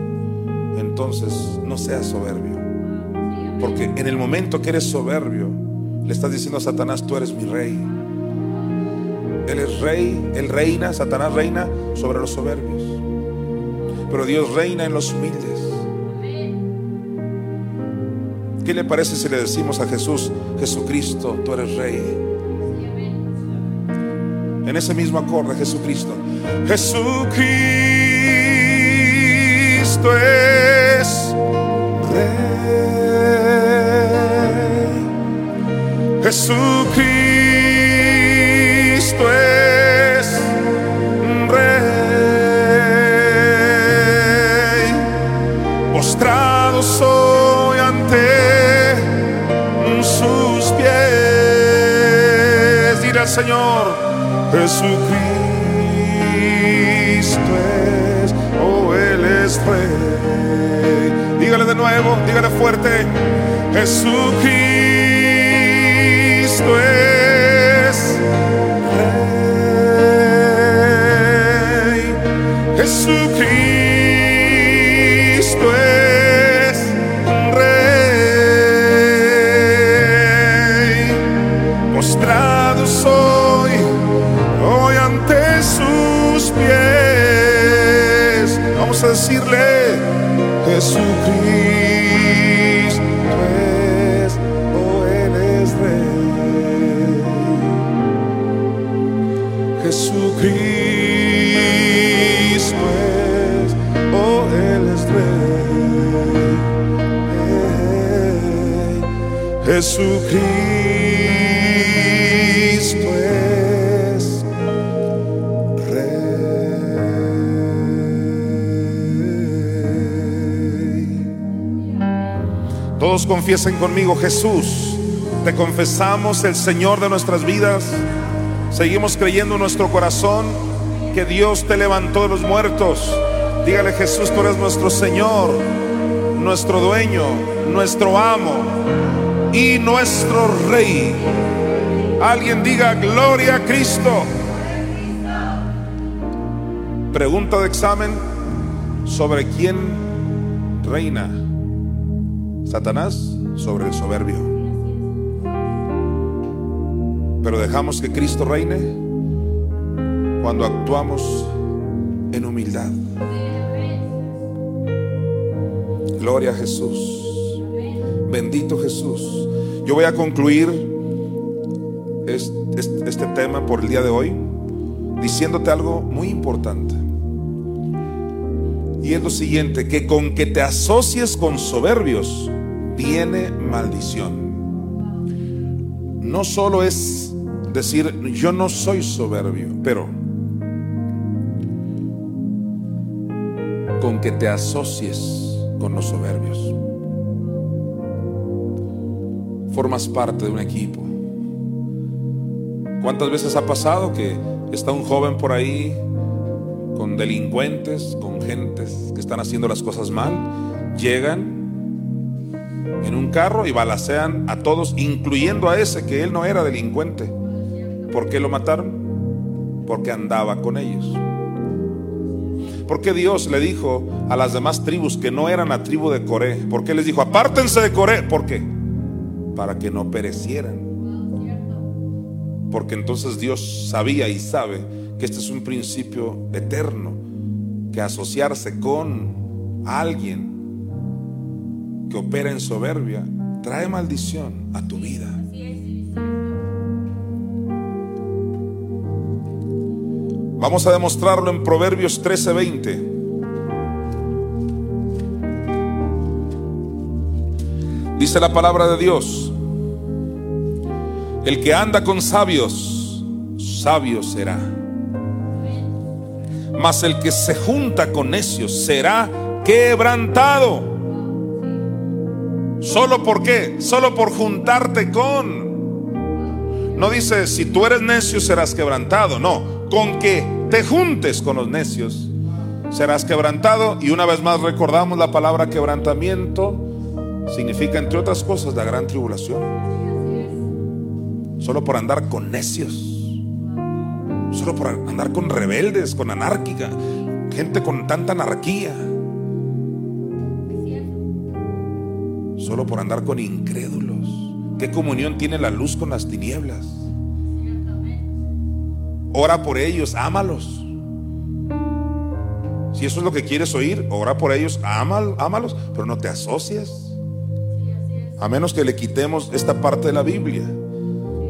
Entonces, no seas soberbio. Porque en el momento que eres soberbio, le estás diciendo a Satanás, tú eres mi rey. Él es rey, él reina, Satanás reina sobre los soberbios. Pero Dios reina en los humildes. ¿Qué le parece si le decimos a Jesús, Jesucristo, tú eres rey? En ese mismo acorde, Jesucristo. Jesucristo es rey. Jesucristo es rey. Postrado soy ante sus pies. Dile al Señor, Jesucristo es, oh Él es Rey. Dígale de nuevo, dígale fuerte, Jesucristo Jesucristo es Rey. Mostrado soy hoy ante sus pies. Vamos a decirle, Jesucristo Jesucristo es Rey. Todos confiesen conmigo, Jesús, te confesamos el Señor de nuestras vidas. Seguimos creyendo en nuestro corazón que Dios te levantó de los muertos. Dígale Jesús, tú eres nuestro Señor, nuestro dueño, nuestro amo y nuestro Rey. Alguien diga gloria a Cristo. Pregunta de examen sobre quién reina. Satanás sobre el soberbio. Pero dejamos que Cristo reine cuando actuamos en humildad. Gloria a Jesús. Bendito Jesús. Yo voy a concluir es- es- este tema por el día de hoy diciéndote algo muy importante. Y es lo siguiente, que con que te asocies con soberbios viene maldición. No solo es decir, yo no soy soberbio, pero con que te asocies con los soberbios. Formas parte de un equipo. ¿Cuántas veces ha pasado que está un joven por ahí con delincuentes, con gentes que están haciendo las cosas mal? Llegan en un carro y balacean a todos, incluyendo a ese que él no era delincuente. ¿Por qué lo mataron? Porque andaba con ellos. ¿Por qué Dios le dijo a las demás tribus que no eran la tribu de Coré? ¿Por qué les dijo, apártense de Coré? ¿Por qué? Para que no perecieran. Porque entonces Dios sabía y sabe que este es un principio eterno, que asociarse con alguien que opera en soberbia trae maldición a tu vida. Vamos a demostrarlo en Proverbios 13:20. Dice la palabra de Dios, el que anda con sabios, sabio será. Mas el que se junta con necios será quebrantado. ¿Solo por qué? Solo por juntarte con. No dice, si tú eres necio serás quebrantado. No, con que te juntes con los necios serás quebrantado. Y una vez más recordamos la palabra quebrantamiento. Significa, entre otras cosas, la gran tribulación. Solo por andar con necios. Solo por andar con rebeldes, con anárquica. Gente con tanta anarquía. Solo por andar con incrédulos. ¿Qué comunión tiene la luz con las tinieblas? Ora por ellos, ámalos. Si eso es lo que quieres oír, ora por ellos, ámal- ámalos, pero no te asocies. A menos que le quitemos esta parte de la Biblia.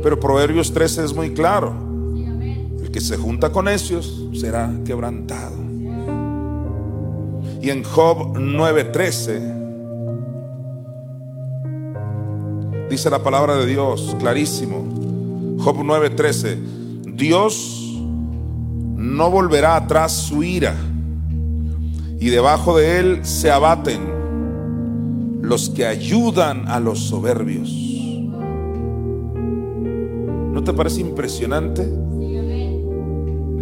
Pero Proverbios 13 es muy claro. El que se junta con necios será quebrantado. Y en Job 9:13 dice la palabra de Dios clarísimo. Job 9:13. Dios no volverá atrás su ira y debajo de él se abaten los que ayudan a los soberbios. ¿No te parece impresionante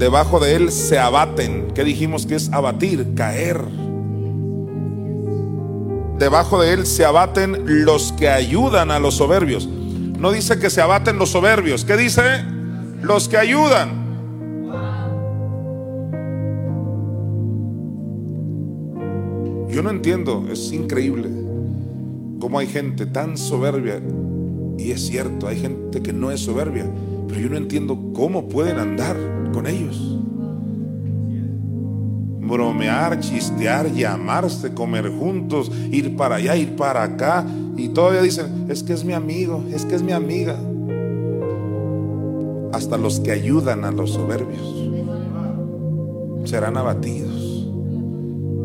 debajo de él se abaten. ¿Qué dijimos que es abatir? Caer. Debajo de él se abaten los que ayudan a los soberbios. No dice que se abaten los soberbios. ¿Qué dice? Los que ayudan. Yo no entiendo, es increíble cómo hay gente tan soberbia. Y es cierto, hay gente que no es soberbia, pero yo no entiendo cómo pueden andar con ellos. Bromear, chistear, llamarse, comer juntos, ir para allá, ir para acá. Y todavía dicen, es que es mi amigo, es que es mi amiga. Hasta los que ayudan a los soberbios serán abatidos.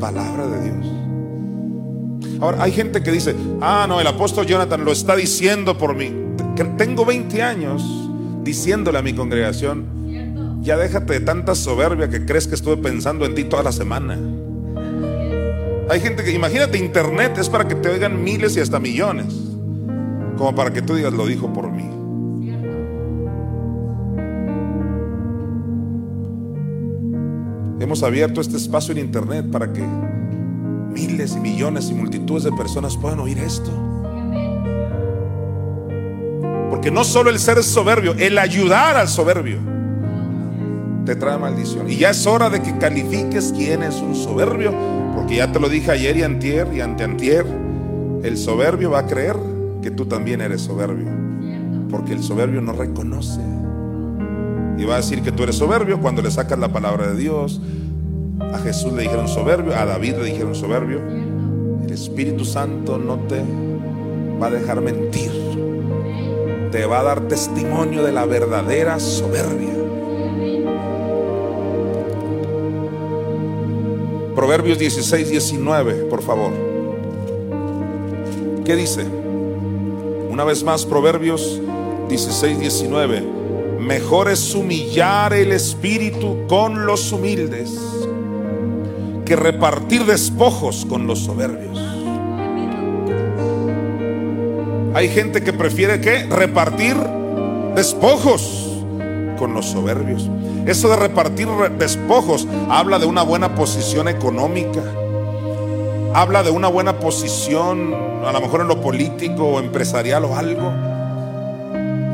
Palabra de Dios. Ahora, hay gente que dice, ah, no, el apóstol Jonathan lo está diciendo por mí. Tengo 20 años diciéndole a mi congregación, ya déjate de tanta soberbia que crees que estuve pensando en ti toda la semana. Hay gente que, imagínate, internet es para que te oigan miles y hasta millones, como para que tú digas, lo dijo por mí. Hemos abierto este espacio en internet para que miles y millones y multitudes de personas puedan oír esto. Porque no solo el ser soberbio, el ayudar al soberbio te trae maldición. Y ya es hora de que califiques quién es un soberbio, porque ya te lo dije ayer y antier y anteantier, el soberbio va a creer que tú también eres soberbio, porque el soberbio no reconoce. Y va a decir que tú eres soberbio cuando le sacas la palabra de Dios. A Jesús le dijeron soberbio, a David le dijeron soberbio. El Espíritu Santo no te va a dejar mentir. Te va a dar testimonio de la verdadera soberbia. Proverbios 16, 19, por favor. ¿Qué dice? Una vez más, Proverbios 16, 19. Mejor es humillar el espíritu con los humildes que repartir despojos con los soberbios. Hay gente que prefiere que repartir despojos con los soberbios. Eso de repartir despojos habla de una buena posición económica. Habla de una buena posición, a lo mejor en lo político o empresarial o algo.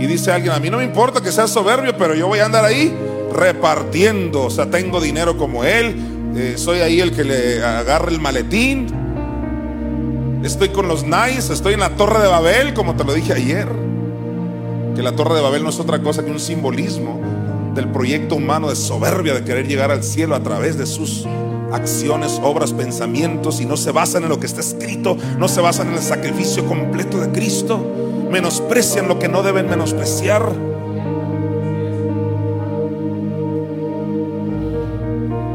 Y dice alguien, a mí no me importa que sea soberbio, pero yo voy a andar ahí repartiendo. O sea, tengo dinero como él, eh, soy ahí el que le agarra el maletín. Estoy con los nice, estoy en la torre de Babel, como te lo dije ayer. Que la torre de Babel no es otra cosa que un simbolismo del proyecto humano de soberbia, de querer llegar al cielo a través de sus acciones, obras, pensamientos y no se basan en lo que está escrito, no se basan en el sacrificio completo de Cristo menosprecian lo que no deben menospreciar.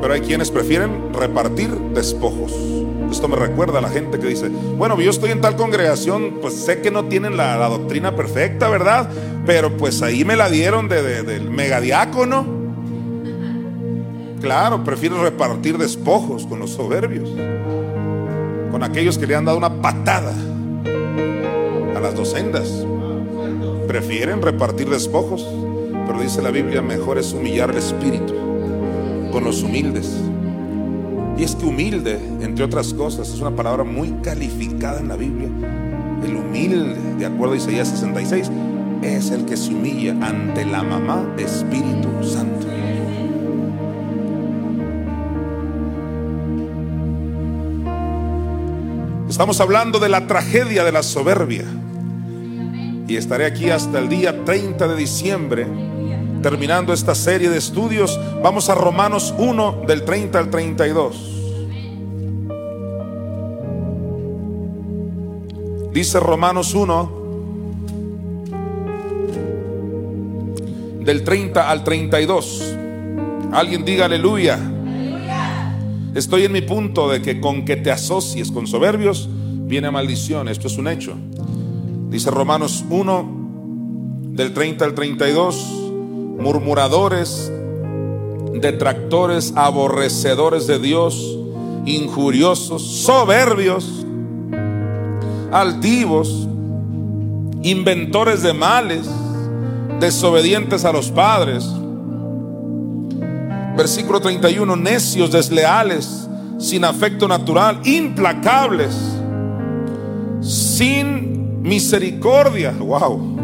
Pero hay quienes prefieren repartir despojos. Esto me recuerda a la gente que dice, bueno, yo estoy en tal congregación, pues sé que no tienen la, doctrina perfecta, ¿verdad? Pero pues ahí me la dieron de, del megadiácono. Claro, prefiero repartir despojos con los soberbios, con aquellos que le han dado una patada a las dos sendas. Prefieren repartir despojos, pero dice la Biblia, mejor es humillar el espíritu con los humildes. Y es que humilde, entre otras cosas, es una palabra muy calificada en la Biblia. El humilde, de acuerdo a Isaías 66, es el que se humilla ante la mamá Espíritu Santo. Estamos hablando de la tragedia de la soberbia y estaré aquí hasta el día 30 de diciembre terminando esta serie de estudios. Vamos a Romanos 1 del 30 al 32. Dice Romanos 1 del 30 al 32. Alguien diga aleluya. Estoy en mi punto de que con que te asocies con soberbios viene maldición. Esto es un hecho. Dice Romanos 1, del 30 al 32, murmuradores, detractores, aborrecedores de Dios, injuriosos, soberbios, altivos, inventores de males, desobedientes a los padres, Versículo 31, necios, desleales, sin afecto natural, implacables, sin misericordia. Wow.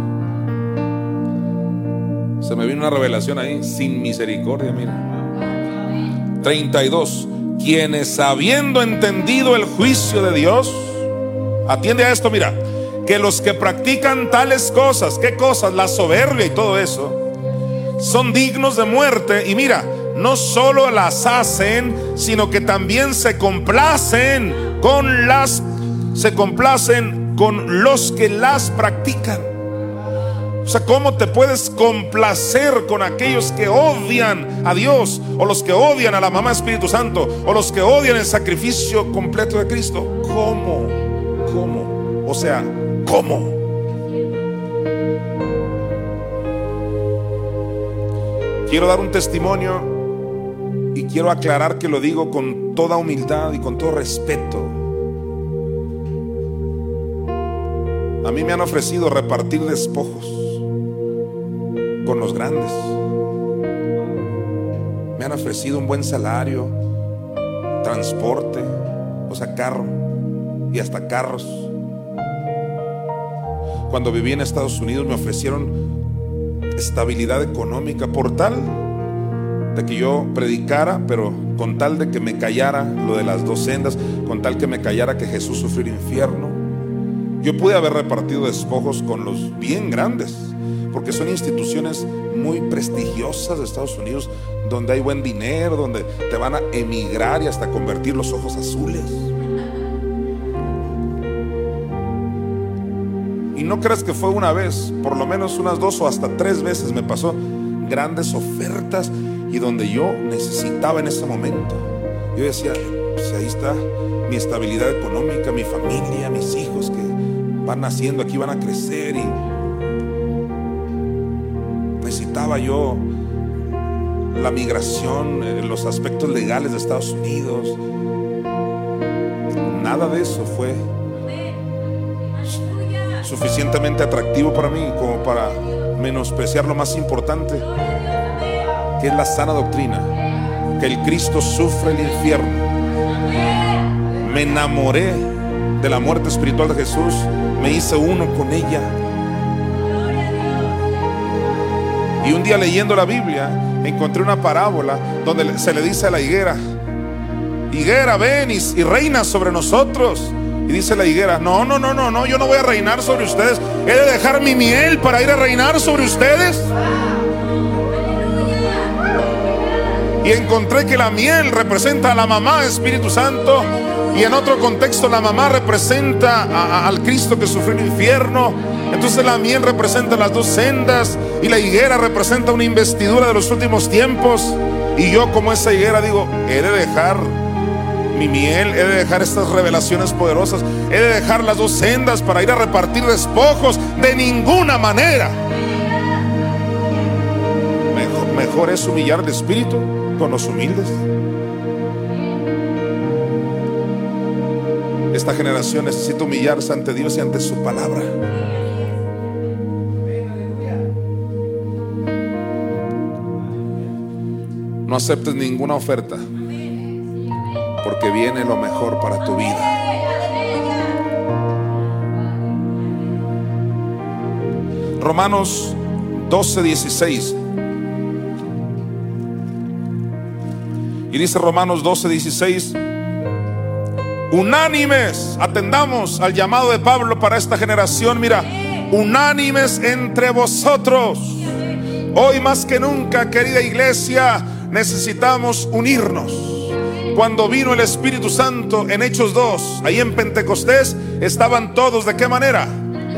Se me vino una revelación ahí, sin misericordia, mira. 32. Quienes habiendo entendido el juicio de Dios, atiende a esto, mira, que los que practican tales cosas, ¿qué cosas? La soberbia y todo eso, son dignos de muerte. Y mira, no solo las hacen, sino que también se complacen con las, se complacen con los que las practican. O sea, ¿cómo te puedes complacer con aquellos que odian a Dios? O los que odian a la mamá Espíritu Santo. O los que odian el sacrificio completo de Cristo. ¿Cómo? ¿Cómo? O sea, ¿cómo? Quiero dar un testimonio y quiero aclarar que lo digo con toda humildad y con todo respeto. A mí me han ofrecido repartir despojos con los grandes. Me han ofrecido un buen salario, transporte, o sea, carro y hasta carros. Cuando viví en Estados Unidos me ofrecieron estabilidad económica por tal de que yo predicara, pero con tal de que me callara lo de las dos sendas, con tal que me callara que Jesús sufrió el infierno. Yo pude haber repartido despojos con los bien grandes, porque son instituciones muy prestigiosas de Estados Unidos, donde hay buen dinero, donde te van a emigrar y hasta convertir los ojos azules. Y no creas que fue una vez, por lo menos unas dos o hasta tres veces me pasó grandes ofertas y donde yo necesitaba en ese momento. Yo decía, pues ahí está mi estabilidad económica, mi familia, mis hijos que van naciendo aquí, van a crecer y yo la migración, los aspectos legales de Estados Unidos. Nada de eso fue suficientemente atractivo para mí como para menospreciar lo más importante, que es la sana doctrina, que el Cristo sufre el infierno. Me enamoré de la muerte espiritual de Jesús, me hice uno con ella Y un día leyendo la Biblia, encontré una parábola donde se le dice a la higuera, higuera, ven y, reina sobre nosotros. Y dice la higuera, no, no, no, no, no, yo no voy a reinar sobre ustedes. He de dejar mi miel para ir a reinar sobre ustedes. Y encontré que la miel representa a la mamá Espíritu Santo. Y en otro contexto la mamá representa al Cristo que sufrió el infierno. Entonces la miel representa las dos sendas y la higuera representa una investidura de los últimos tiempos. Y yo como esa higuera digo, he de dejar mi miel, he de dejar estas revelaciones poderosas, he de dejar las dos sendas para ir a repartir despojos. De ninguna manera. Mejor, mejor es humillar el espíritu con los humildes. Esta generación necesita humillarse ante Dios y ante su palabra. No aceptes ninguna oferta porque viene lo mejor para tu vida. Romanos 12, 16. Y dice Romanos 12, 16. Unánimes, atendamos al llamado de Pablo para esta generación. Mira, unánimes entre vosotros. Hoy más que nunca, querida iglesia, necesitamos unirnos. Cuando vino el Espíritu Santo en Hechos 2, ahí en Pentecostés, estaban todos de qué manera?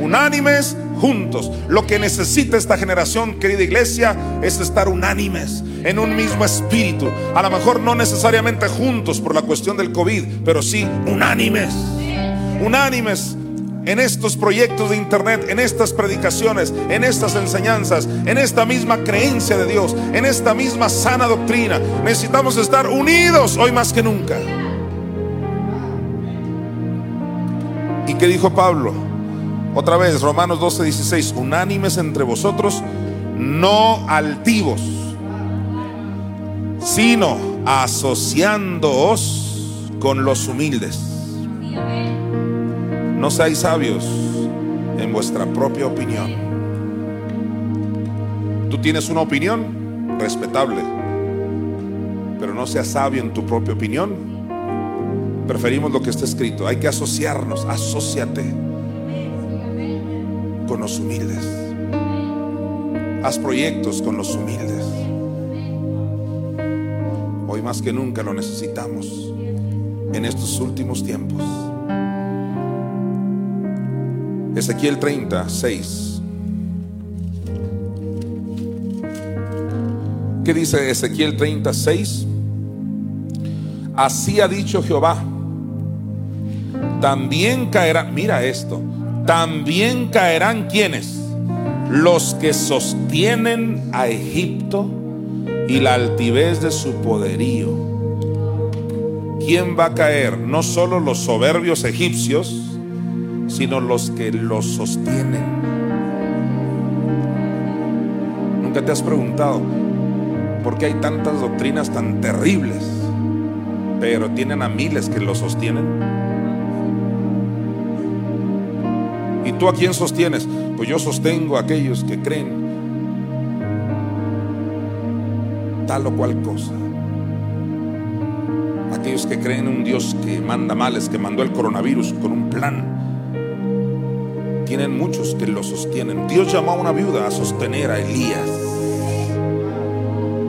Unánimes juntos. Lo que necesita esta generación, querida iglesia, es estar unánimes en un mismo espíritu. A lo mejor no necesariamente juntos por la cuestión del COVID, pero sí unánimes. Unánimes en estos proyectos de internet, en estas predicaciones, en estas enseñanzas, en esta misma creencia de Dios, en esta misma sana doctrina. Necesitamos estar unidos hoy más que nunca. ¿Y qué dijo Pablo? Otra vez, Romanos 12, 16, unánimes entre vosotros, no altivos, sino asociándoos con los humildes. No seáis sabios en vuestra propia opinión. Tú tienes una opinión respetable, pero no seas sabio en tu propia opinión. Preferimos lo que está escrito. Hay que asociarnos. Asociate con los humildes. Haz proyectos con los humildes. Hoy más que nunca lo necesitamos en estos últimos tiempos. Ezequiel 36. ¿Qué dice Ezequiel 36? Así ha dicho Jehová. También caerán, mira esto, también caerán quienes, los que sostienen a Egipto y la altivez de su poderío. ¿Quién va a caer? No solo los soberbios egipcios, sino los que los sostienen. Nunca te has preguntado por qué hay tantas doctrinas tan terribles, pero tienen a miles que los sostienen. ¿Y tú a quién sostienes? Pues yo sostengo a aquellos que creen tal o cual cosa. Aquellos que creen en un Dios que manda males, que mandó el coronavirus con un plan. Tienen muchos que lo sostienen. Dios llamó a una viuda a sostener a Elías.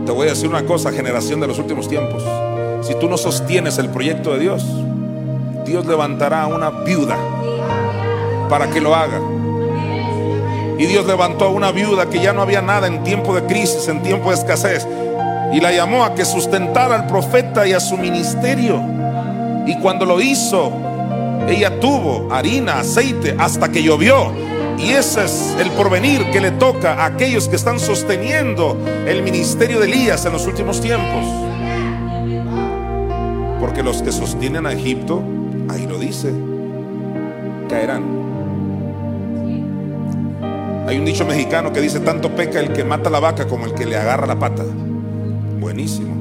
Te voy a decir una cosa, generación de los últimos tiempos. Si tú no sostienes el proyecto de Dios, Dios levantará a una viuda para que lo haga. Y Dios levantó a una viuda que ya no había nada en tiempo de crisis, en tiempo de escasez. Y la llamó a que sustentara al profeta y a su ministerio. Y cuando lo hizo, ella tuvo harina, aceite, hasta que llovió. Y ese es el porvenir que le toca a aquellos que están sosteniendo el ministerio de Elías en los últimos tiempos. Porque los que sostienen a Egipto, ahí lo dice, caerán. Hay un dicho mexicano que dice, tanto peca el que mata la vaca como el que le agarra la pata. Buenísimo.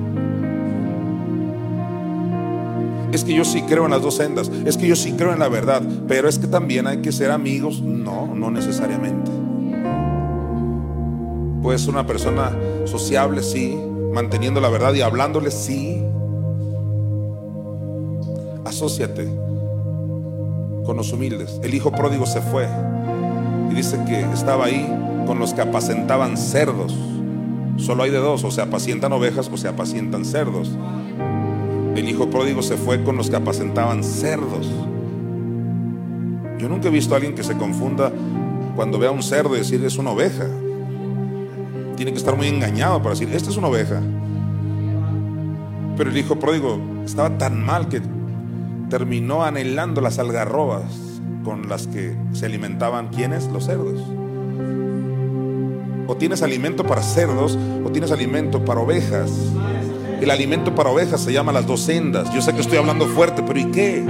Es que yo sí creo en las dos sendas, es que yo sí creo en la verdad, pero es que también hay que ser amigos. No, no necesariamente. Puedes ser una persona sociable, sí, manteniendo la verdad y hablándole, sí. Asociate con los humildes. El hijo pródigo se fue y dice que estaba ahí con los que apacentaban cerdos. Solo hay de dos, o se apacientan ovejas o se apacientan cerdos. El hijo pródigo se fue con los que apacentaban cerdos. Yo nunca he visto a alguien que se confunda cuando ve a un cerdo y decir es una oveja. Tiene que estar muy engañado para decir, esta es una oveja. Pero el hijo pródigo estaba tan mal que terminó anhelando las algarrobas con las que se alimentaban quienes? Los cerdos. O tienes alimento para cerdos o tienes alimento para ovejas. El alimento para ovejas se llama las dos sendas. Yo sé que estoy hablando fuerte, pero ¿y qué?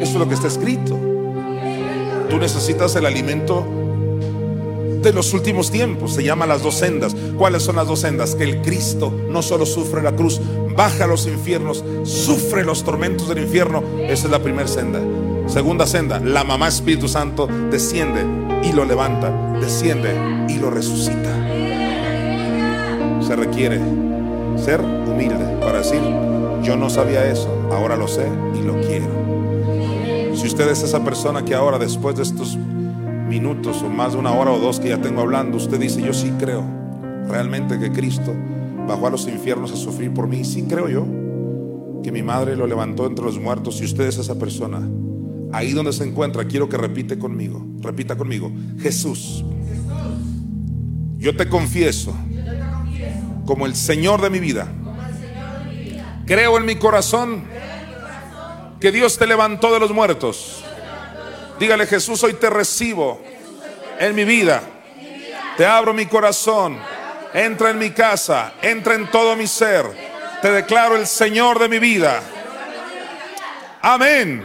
Eso es lo que está escrito. Tú necesitas el alimento de los últimos tiempos. Se llama las dos sendas. ¿Cuáles son las dos sendas? Que el Cristo no solo sufre la cruz, baja a los infiernos, sufre los tormentos del infierno. Esa es la primera senda. Segunda senda, la mamá Espíritu Santo desciende y lo levanta, desciende y lo resucita. Se requiere ser humilde para decir, yo no sabía eso, ahora lo sé y lo quiero. Si usted es esa persona que ahora, después de estos minutos o más de una hora o dos que ya tengo hablando, usted dice, yo sí creo realmente que Cristo bajó a los infiernos a sufrir por mí, sí creo yo que mi madre lo levantó entre los muertos. Si usted es esa persona, ahí donde se encuentra, quiero que repite conmigo, repita conmigo, Jesús, yo te confieso como el Señor de mi vida. Creo en mi corazón que Dios te levantó de los muertos. Dígale Jesús, hoy te recibo en mi vida. Te abro mi corazón. Entra en mi casa. Entra en todo mi ser. Te declaro el Señor de mi vida. Amén.